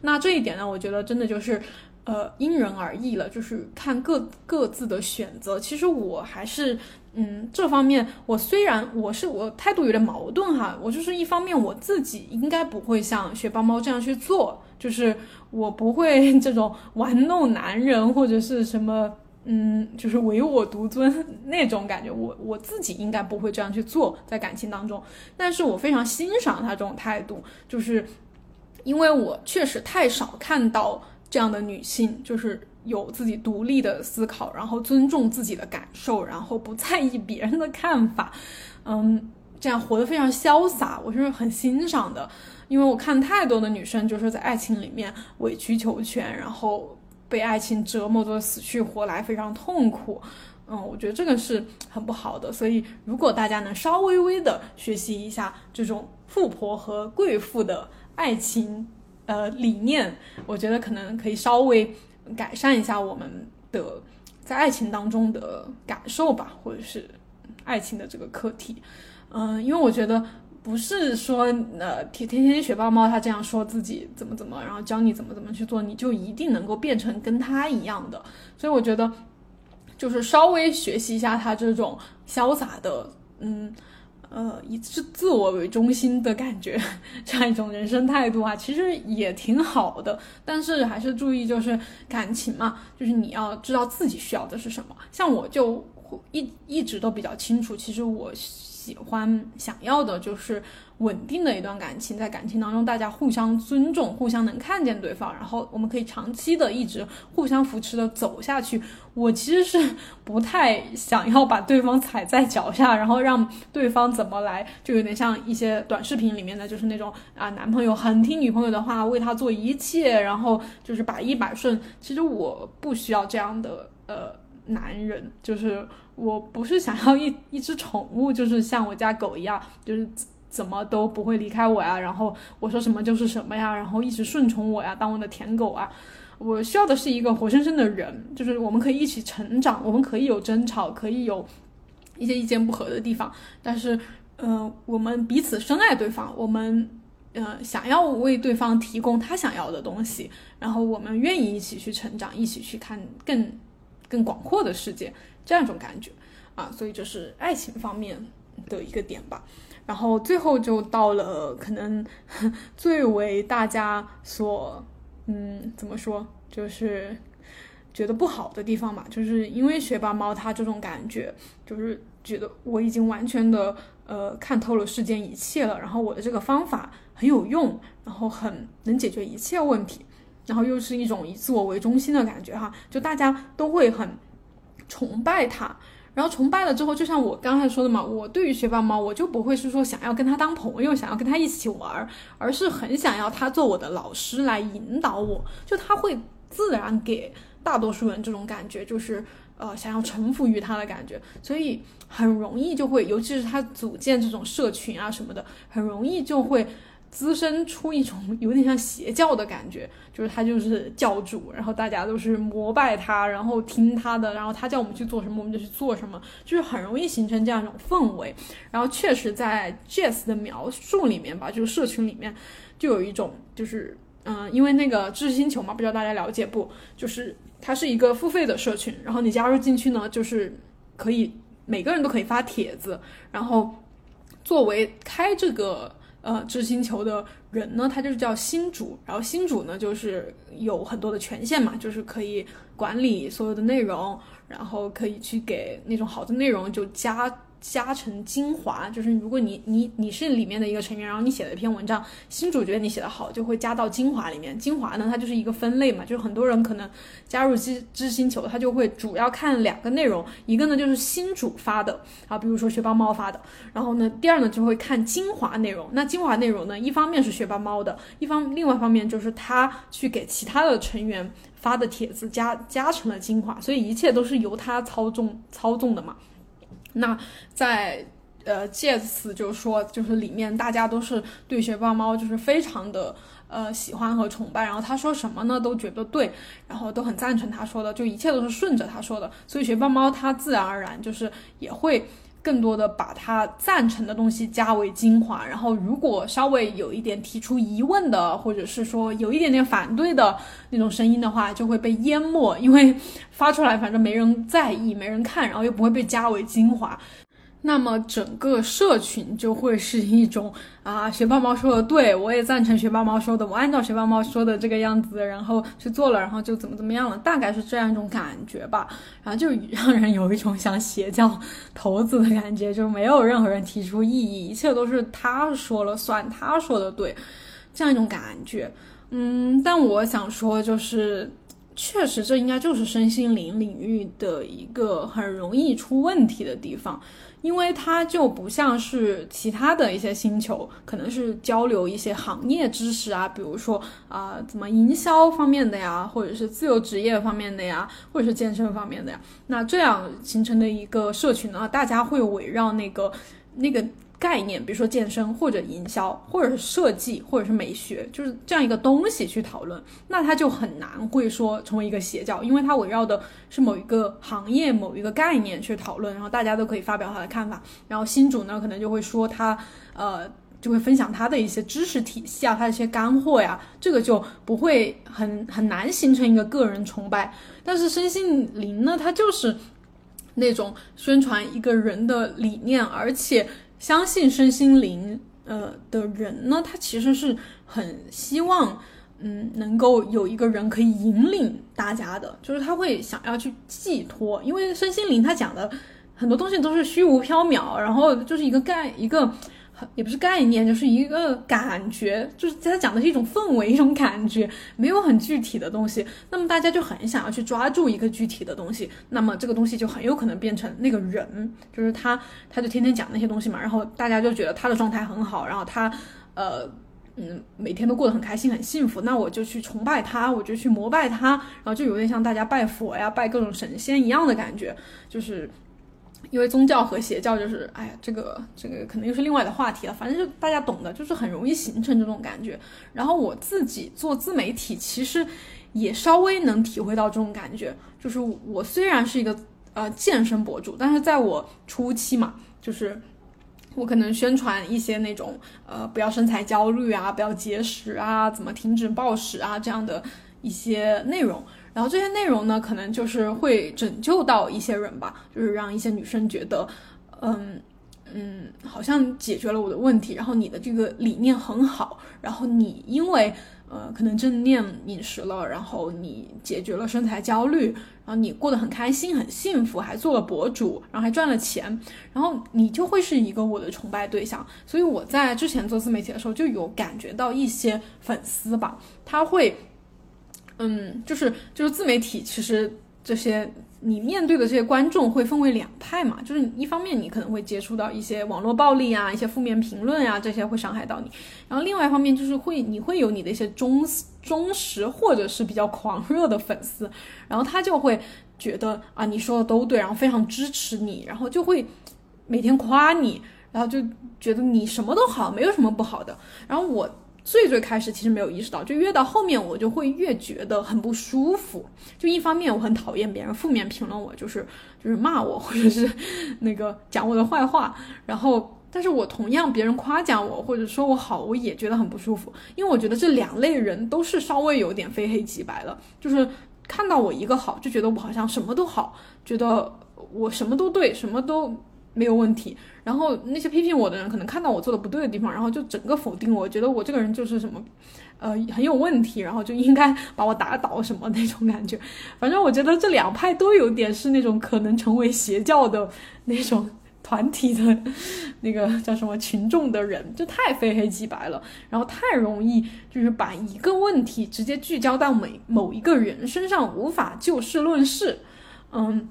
Speaker 1: 那这一点呢，我觉得真的就是，呃，因人而异了，就是看各各自的选择。其实我还是，嗯，这方面我虽然我是我态度有点矛盾哈，我就是一方面我自己应该不会像学霸猫这样去做，就是我不会 这种玩弄男人或者是什么。嗯，就是唯我独尊 那种感觉，我我自己应该不会这样去做在感情当中，但是我非常欣赏他这种态度，就是因为我确实太少看到这样的女性，就是有自己独立的思考，然后尊重自己的感受，然后不在意别人的看法，嗯，这样活得非常潇洒，我是很欣赏的，因为我看太多的女生就是在爱情里面委曲求全，然后。被爱情折磨得死去活来，非常痛苦。嗯，我觉得这个是很不好的。所以，如果大家能稍微微的学习一下这种富婆和贵妇的爱情呃理念，我觉得可能可以稍微改善一下我们的在爱情当中的感受吧，或者是爱情的这个课题。嗯，因为我觉得。不是说，呃，天天天学霸猫他这样说自己怎么怎么，然后教你怎么怎么去做，你就一定能够变成跟他一样的。所以我觉得，就是稍微学习一下他这种潇洒的，嗯，呃，以自自我为中心的感觉，这样一种人生态度啊，其实也挺好的。但是还是注意，就是感情嘛，就是你要知道自己需要的是什么。像我就一一直都比较清楚，其实我。喜欢想要的就是稳定的一段感情，在感情当中，大家互相尊重，互相能看见对方，然后我们可以长期的一直互相扶持的走下去。我其实是不太想要把对方踩在脚下，然后让对方怎么来，就有点像一些短视频里面的，就是那种啊，男朋友很听女朋友的话，为她做一切，然后就是百依百顺。其实我不需要这样的呃男人，就是。我不是想要一一只宠物，就是像我家狗一样，就是怎么都不会离开我呀。然后我说什么就是什么呀，然后一直顺从我呀，当我的舔狗啊。我需要的是一个活生生的人，就是我们可以一起成长，我们可以有争吵，可以有一些意见不合的地方，但是，呃，我们彼此深爱对方，我们，呃，想要为对方提供他想要的东西，然后我们愿意一起去成长，一起去看更更广阔的世界。这样一种感觉啊，所以这是爱情方面的一个点吧。然后最后就到了可能 最为大家所嗯怎么说，就是觉得不好的地方嘛，就是因为学霸猫它这种感觉，就是觉得我已经完全的呃看透了世间一切了，然后我的这个方法很有用，然后很能解决一切问题，然后又是一种以自我为中心的感觉哈，就大家都会很。崇拜他，然后崇拜了之后，就像我刚才说的嘛，我对于学霸猫，我就不会是说想要跟他当朋友，想要跟他一起玩，而是很想要他做我的老师来引导我，就他会自然给大多数人这种感觉，就是呃想要臣服于他的感觉，所以很容易就会，尤其是他组建这种社群啊什么的，很容易就会滋生出一种有点像邪教的感觉，就是他就是教主，然后大家都是膜拜他，然后听他的，然后他叫我们去做什么我们就去做什么，就是很容易形成这样一种氛围。然后确实在 Jazz 的描述里面吧，就是社群里面就有一种就是嗯，因为那个知识星球嘛，不知道大家了解不？就是它是一个付费的社群，然后你加入进去呢，就是可以每个人都可以发帖子，然后作为开这个。呃，知星球的人呢，他就是叫星主，然后星主呢，就是有很多的权限嘛，就是可以管理所有的内容，然后可以去给那种好的内容就加。加成精华，就是如果你你你是里面的一个成员，然后你写了一篇文章，新主角你写的好，就会加到精华里面。精华呢，它就是一个分类嘛，就是很多人可能加入知知星球，他就会主要看两个内容，一个呢就是新主发的啊，比如说学霸猫发的，然后呢，第二呢就会看精华内容。那精华内容呢，一方面是学霸猫的，一方另外一方面就是他去给其他的成员发的帖子加加成了精华，所以一切都是由他操纵操纵的嘛。那在呃借此就是说，就是里面大家都是对学霸猫就是非常的呃喜欢和崇拜，然后他说什么呢都觉得对，然后都很赞成他说的，就一切都是顺着他说的，所以学霸猫他自然而然就是也会。更多的把他赞成的东西加为精华，然后如果稍微有一点提出疑问的，或者是说有一点点反对的那种声音的话，就会被淹没，因为发出来反正没人在意，没人看，然后又不会被加为精华。那么整个社群就会是一种啊，学霸猫说的对，我也赞成学霸猫说的，我按照学霸猫说的这个样子，然后去做了，然后就怎么怎么样了，大概是这样一种感觉吧。然后就 让人有一种像邪教头子的感觉，就没有任何人提出异议，一切都是他说了算，他说的对，这样一种感觉。嗯，但我想说就是。确实，这应该就是身心灵领域的一个很容易出问题的地方，因为它就不像是其他的一些星球，可能是交流一些行业知识啊，比如说啊，怎么营销方面的呀，或者是自由职业方面的呀，或者是健身方面的呀，那这样形成的一个社群呢，大家会围绕那个那个。概念，比如说健身或者营销，或者是设计，或者是美学，就是这样一个东西去讨论，那它就很难会说成为一个邪教，因为它围绕的是某一个行业、某一个概念去讨论，然后大家都可以发表他的看法，然后新主呢可能就会说他，呃，就会分享他的一些知识体系啊，他的一些干货呀，这个就不会很很难形成一个个人崇拜，但是身心灵呢，它就是那种宣传一个人的理念，而且。相信身心灵呃的人呢，他其实是很希望，嗯，能够有一个人可以引领大家的，就是他会想要去寄托，因为身心灵他讲的很多东西都是虚无缥缈，然后就是一个概一个。也不是概念，就是一个感觉，就是他讲的是一种氛围，一种感觉，没有很具体的东西。那么大家就很想要去抓住一个具体的东西，那么这个东西就很有可能变成那个人，就是他，他就天天讲那些东西嘛，然后大家就觉得他的状态很好，然后他，呃，嗯，每天都过得很开心、很幸福，那我就去崇拜他，我就去膜拜他，然后就有点像大家拜佛呀、拜各种神仙一样的感觉，就是。因为宗教和邪教就是，哎呀，这个这个可能又是另外的话题了。反正就大家懂的，就是很容易形成这种感觉。然后我自己做自媒体，其实也稍微能体会到这种感觉。就是我虽然是一个呃健身博主，但是在我初期嘛，就是我可能宣传一些那种呃不要身材焦虑啊，不要节食啊，怎么停止暴食啊这样的一些内容。然后这些内容呢，可能就是会拯救到一些人吧，就是让一些女生觉得，嗯嗯，好像解决了我的问题。然后你的这个理念很好，然后你因为呃可能正念饮食了，然后你解决了身材焦虑，然后你过得很开心、很幸福，还做了博主，然后还赚了钱，然后你就会是一个我的崇拜对象。所以我在之前做自媒体的时候，就有感觉到一些粉丝吧，他会。嗯，就是就是自媒体，其实这些你面对的这些观众会分为两派嘛，就是一方面你可能会接触到一些网络暴力啊，一些负面评论啊，这些会伤害到你，然后另外一方面就是会你会有你的一些忠忠实或者是比较狂热的粉丝，然后他就会觉得啊你说的都对，然后非常支持你，然后就会每天夸你。然后就觉得你什么都好，没有什么不好的。然后我最最开始其实没有意识到，就越到后面我就会越觉得很不舒服。就一方面我很讨厌别人负面评论我，就是就是骂我或者是那个讲我的坏话，然后。但是我同样别人夸奖我或者说我好，我也觉得很不舒服，因为我觉得这两类人都是稍微有点非黑即白的，就是看到我一个好就觉得我好像什么都好，觉得我什么都对，什么都没有问题。然后那些批评我的人可能看到我做的不对的地方，然后就整个否定我，觉得我这个人就是什么，呃，很有问题，然后就应该把我打倒什么那种感觉。反正我觉得这两派都有点是那种可能成为邪教的那种。团体的那个叫什么群众的人，就太非黑即白了，然后太容易就是把一个问题直接聚焦到每某一个人身上，无法就事论事，嗯，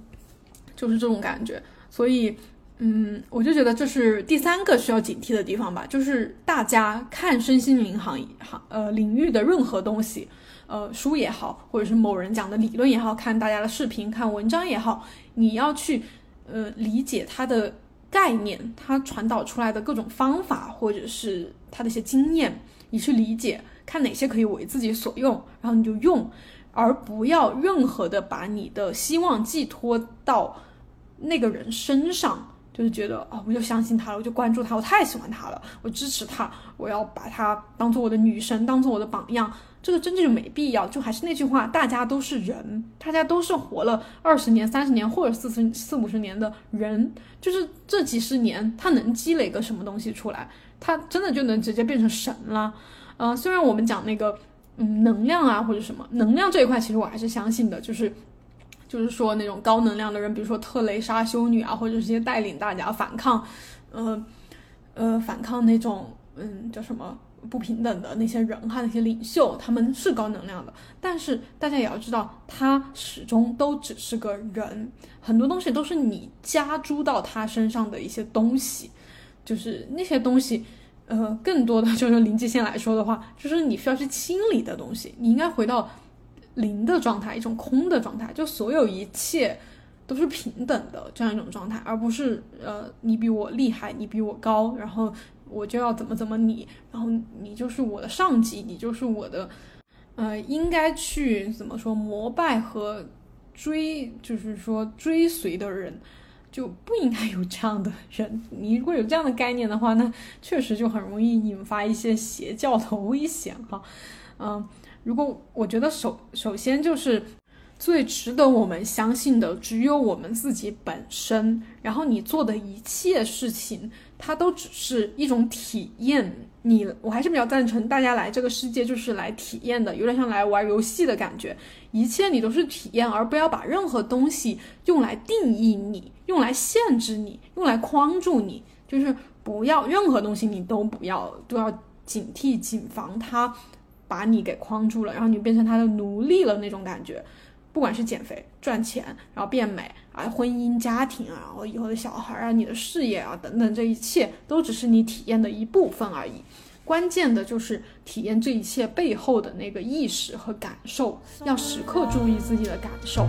Speaker 1: 就是这种感觉。所以，嗯，我就觉得这是第三个需要警惕的地方吧，就是大家看身心灵行行呃领域的任何东西，呃书也好，或者是某人讲的理论也好，看大家的视频、看文章也好，你要去呃理解它的。概念，它传导出来的各种方法，或者是它的一些经验，你去理解，看哪些可以为自己所用，然后你就用，而不要任何的把你的希望寄托到那个人身上，就是觉得哦，我就相信他了，我就关注他，我太喜欢他了，我支持他，我要把他当做我的女神，当做我的榜样。这个真的就没必要，就还是那句话，大家都是人，大家都是活了二十年、三十年或者四十四五十年的人，就是这几十年他能积累个什么东西出来？他真的就能直接变成神了？呃，虽然我们讲那个嗯能量啊或者什么能量这一块，其实我还是相信的，就是就是说那种高能量的人，比如说特蕾莎修女啊，或者是些带领大家反抗，呃呃反抗那种嗯叫什么？不平等的那些人哈，那些领袖，他们是高能量的，但是大家也要知道，他始终都只是个人，很多东西都是你加诸到他身上的一些东西，就是那些东西，呃，更多的就是临界线来说的话，就是你需要去清理的东西，你应该回到零的状态，一种空的状态，就所有一切都是平等的这样一种状态，而不是呃，你比我厉害，你比我高，然后。我就要怎么怎么你，然后你就是我的上级，你就是我的，呃，应该去怎么说膜拜和追，就是说追随的人，就不应该有这样的人。你如果有这样的概念的话，那确实就很容易引发一些邪教的危险哈。嗯，如果我觉得首首先就是最值得我们相信的，只有我们自己本身，然后你做的一切事情。它都只是一种体验，你我还是比较赞成大家来这个世界就是来体验的，有点像来玩游戏的感觉。一切你都是体验，而不要把任何东西用来定义你，用来限制你，用来框住你。就是不要任何东西你都不要，都要警惕、谨防它把你给框住了，然后你变成他的奴隶了那种感觉。不管是减肥、赚钱，然后变美啊，婚姻、家庭啊，然后以后的小孩啊，你的事业啊等等，这一切都只是你体验的一部分而已。关键的就是体验这一切背后的那个意识和感受，要时刻注意自己的感受。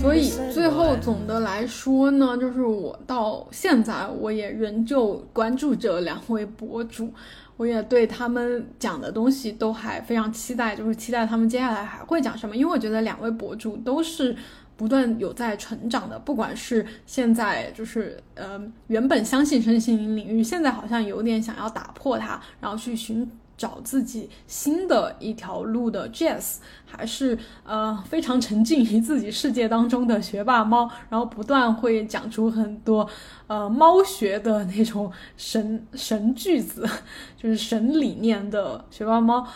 Speaker 1: 所以最后总的来说呢，就是我到现在我也仍旧关注着两位博主，我也对他们讲的东西都还非常期待，就是期待他们接下来还会讲什么。因为我觉得两位博主都是不断有在成长的，不管是现在就是呃原本相信身心灵领域，现在好像有点想要打破它，然后去寻。找自己新的一条路的 Jazz，还是呃非常沉浸于自己世界当中的学霸猫，然后不断会讲出很多呃猫学的那种神 神句子，就是神理念的学霸猫，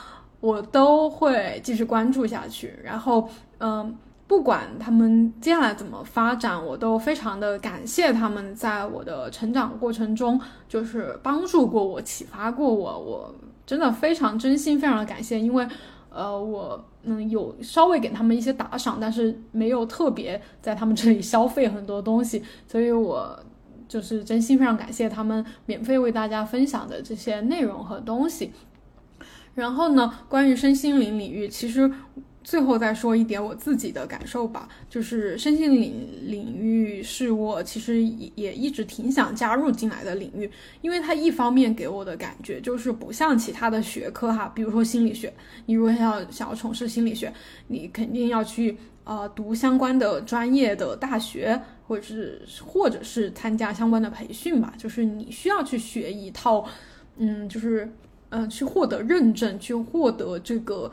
Speaker 1: 我都会继续关注下去。然后嗯，不管他们接下来怎么发展，我都非常的感谢他们在我的成长过程中，就是帮助过我，启发过我，我。真的非常真心，非常的感谢，因为，呃，我嗯有稍微给他们一些打赏，但是没有特别在他们这里消费很多东西，所以我就是真心非常感谢他们免费为大家分享的这些内容和东西。然后呢，关于身心灵领域，其实。最后再说一点我自己的感受吧，就是身心领领域是我其实也也一直挺想加入进来的领域，因为它一方面给我的感觉就是不像其他的学科哈，比如说心理学，你如果要想要从事心理学，你肯定要去呃读相关的专业的大学，或者是或者是参加相关的培训吧，就是你需要去学一套，嗯，就是嗯去获得认证，去获得这个。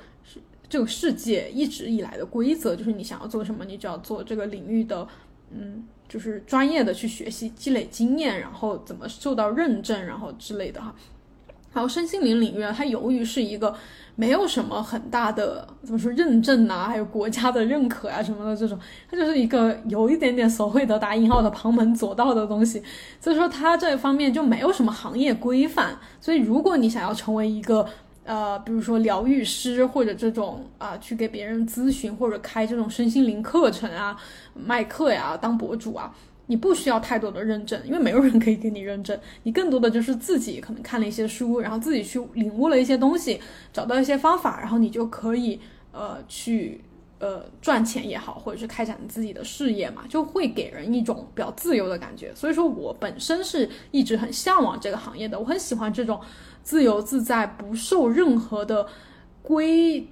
Speaker 1: 这个世界一直以来的规则就是，你想要做什么，你就要做这个领域的，嗯，就是专业的去学习、积累经验，然后怎么受到认证，然后之类的哈。然后身心灵领域啊，它由于是一个没有什么很大的怎么说认证啊，还有国家的认可啊什么的这种，它就是一个有一点点所谓的打引号的旁门左道的东西。所以说它这方面就没有什么行业规范。所以如果你想要成为一个，呃，比如说疗愈师或者这种啊，去给别人咨询或者开这种身心灵课程啊，卖课呀，当博主啊，你不需要太多的认证，因为没有人可以给你认证，你更多的就是自己可能看了一些书，然后自己去领悟了一些东西，找到一些方法，然后你就可以呃去呃赚钱也好，或者是开展自己的事业嘛，就会给人一种比较自由的感觉。所以说我本身是一直很向往这个行业的，我很喜欢这种。自由自在，不受任何的规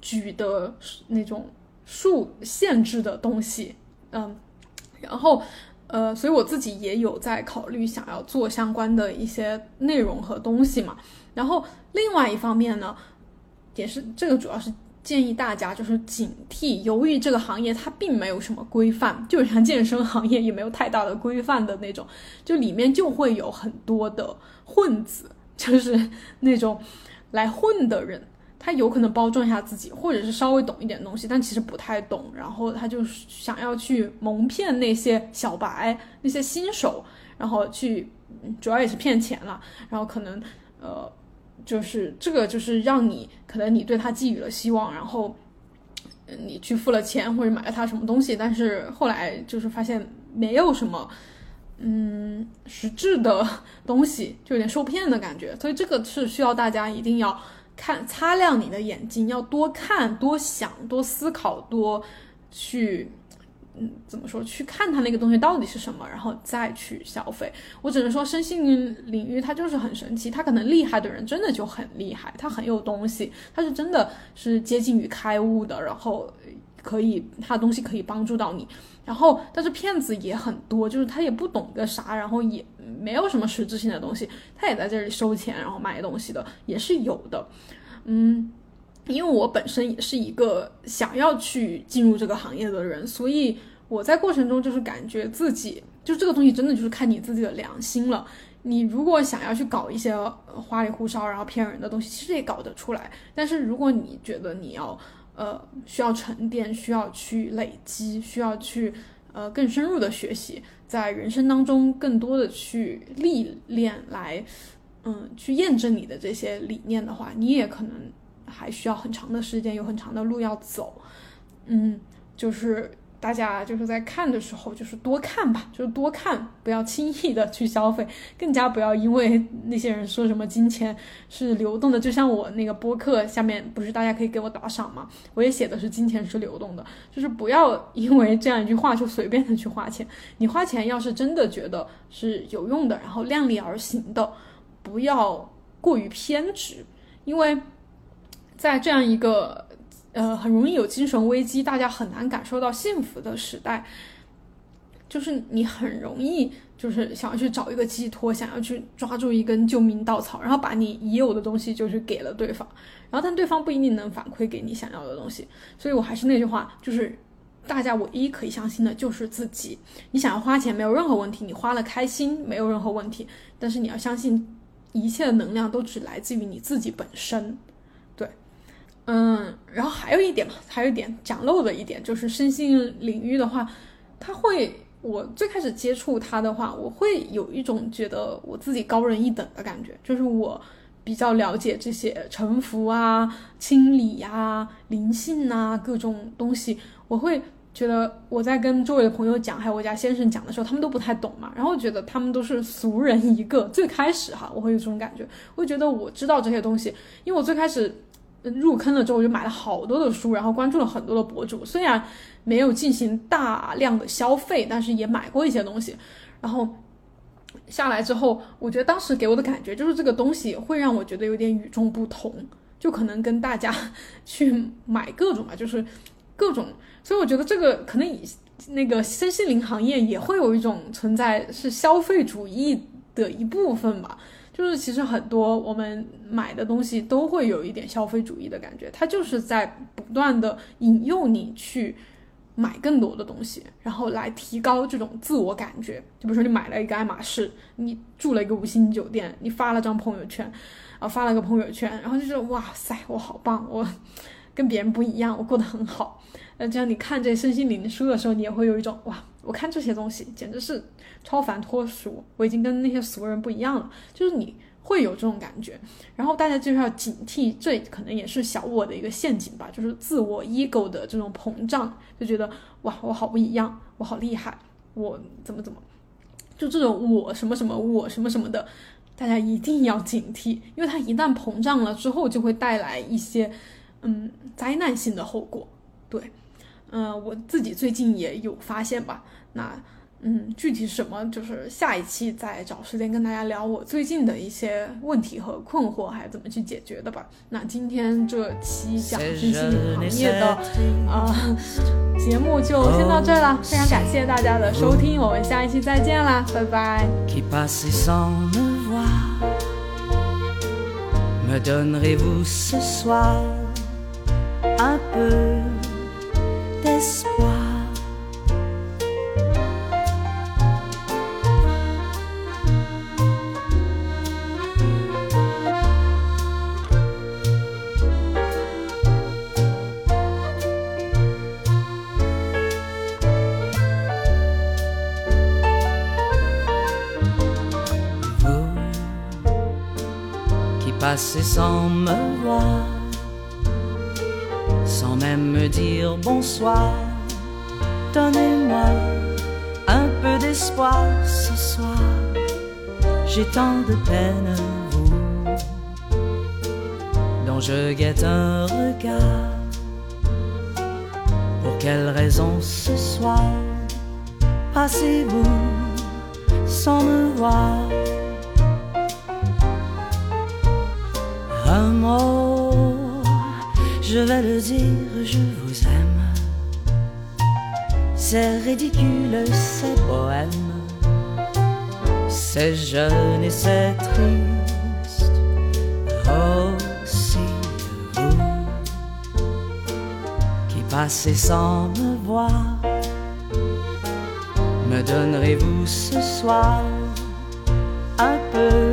Speaker 1: 矩的那种束限制的东西，嗯，然后呃，所以我自己也有在考虑想要做相关的一些内容和东西嘛。然后另外一方面呢，也是这个主要是建议大家就是警惕，由于这个行业它并没有什么规范，就像健身行业也没有太大的规范的那种，就里面就会有很多的混子。就是那种来混的人，他有可能包装一下自己，或者是稍微懂一点东西，但其实不太懂。然后他就想要去蒙骗那些小白、那些新手，然后去主要也是骗钱了。然后可能呃，就是这个就是让你可能你对他寄予了希望，然后你去付了钱或者买了他什么东西，但是后来就是发现没有什么。嗯，实质的东西就有点受骗的感觉，所以这个是需要大家一定要看擦亮你的眼睛，要多看、多想、多思考、多去，嗯，怎么说？去看它那个东西到底是什么，然后再去消费。我只能说，身心领域它就是很神奇，它可能厉害的人真的就很厉害，它很有东西，它是真的是接近于开悟的，然后可以，他的东西可以帮助到你。然后，但是骗子也很多，就是他也不懂个啥，然后也没有什么实质性的东西，他也在这里收钱，然后卖东西的也是有的。嗯，因为我本身也是一个想要去进入这个行业的人，所以我在过程中就是感觉自己，就这个东西真的就是看你自己的良心了。你如果想要去搞一些花里胡哨然后骗人的东西，其实也搞得出来。但是如果你觉得你要，呃，需要沉淀，需要去累积，需要去呃更深入的学习，在人生当中更多的去历练，来嗯去验证你的这些理念的话，你也可能还需要很长的时间，有很长的路要走，嗯，就是。大家就是在看的时候，就是多看吧，就是多看，不要轻易的去消费，更加不要因为那些人说什么金钱是流动的，就像我那个播客下面不是大家可以给我打赏吗？我也写的是金钱是流动的，就是不要因为这样一句话就随便的去花钱。你花钱要是真的觉得是有用的，然后量力而行的，不要过于偏执，因为在这样一个。呃，很容易有精神危机，大家很难感受到幸福的时代，就是你很容易就是想要去找一个寄托，想要去抓住一根救命稻草，然后把你已有的东西就是给了对方，然后但对方不一定能反馈给你想要的东西，所以我还是那句话，就是大家唯一可以相信的就是自己，你想要花钱没有任何问题，你花了开心没有任何问题，但是你要相信一切的能量都只来自于你自己本身。嗯，然后还有一点嘛，还有一点讲漏的一点就是身心领域的话，他会我最开始接触他的话，我会有一种觉得我自己高人一等的感觉，就是我比较了解这些沉浮啊、清理呀、灵性啊各种东西，我会觉得我在跟周围的朋友讲，还有我家先生讲的时候，他们都不太懂嘛，然后觉得他们都是俗人一个。最开始哈，我会有这种感觉，我觉得我知道这些东西，因为我最开始入坑了之后，我就买了好多的书，然后关注了很多的博主，虽然没有进行大量的消费，但是也买过一些东西，然后下来之后，我觉得当时给我的感觉就是这个东西会让我觉得有点与众不同，就可能跟大家 去买各种嘛，就是各种。所以我觉得这个可能以那个身心灵行业也会有一种存在是消费主义的一部分吧，就是其实很多我们买的东西都会有一点消费主义的感觉，它就是在不断的引诱你去买更多的东西，然后来提高这种自我感觉。就比如说你买了一个爱马仕，你住了一个五星酒店，你发了张朋友圈，啊发了个朋友圈，然后就是哇塞，我好棒，我跟别人不一样，我过得很好。那这样你看这身心灵的书的时候，你也会有一种哇，我看这些东西简直是超凡脱俗，我已经跟那些俗人不一样了，就是你会有这种感觉。然后大家就是要警惕，这可能也是小我的一个陷阱吧，就是自我 ego 的这种膨胀，就觉得哇，我好不一样，我好厉害，我怎么怎么，就这种我什么什么我什么什么的，大家一定要警惕，因为它一旦膨胀了之后，就会带来一些嗯灾难性的后果，对。嗯，我自己最近也有发现吧。那，嗯，具体什么，就是下一期再找时间跟大家聊我最近的一些问题和困惑，还怎么去解决的吧。那今天这期讲身心灵行业的啊节目就先到这儿了，非常感谢大家的收听，我们下一期再见啦，拜拜。Bonsoir. Donnez-moi un peu d'espoir ce soir. J'ai tant de peine, vous, dont je guette un regard. Pour quelle raison ce soir passez-vous sans me voir? Un mot je vais le dire, je vous. C'est ridicule, c'est bohème, c'est jeune et c'est triste. Aussi vous qui passez sans me voir, me donnerez-vous ce soir un peu?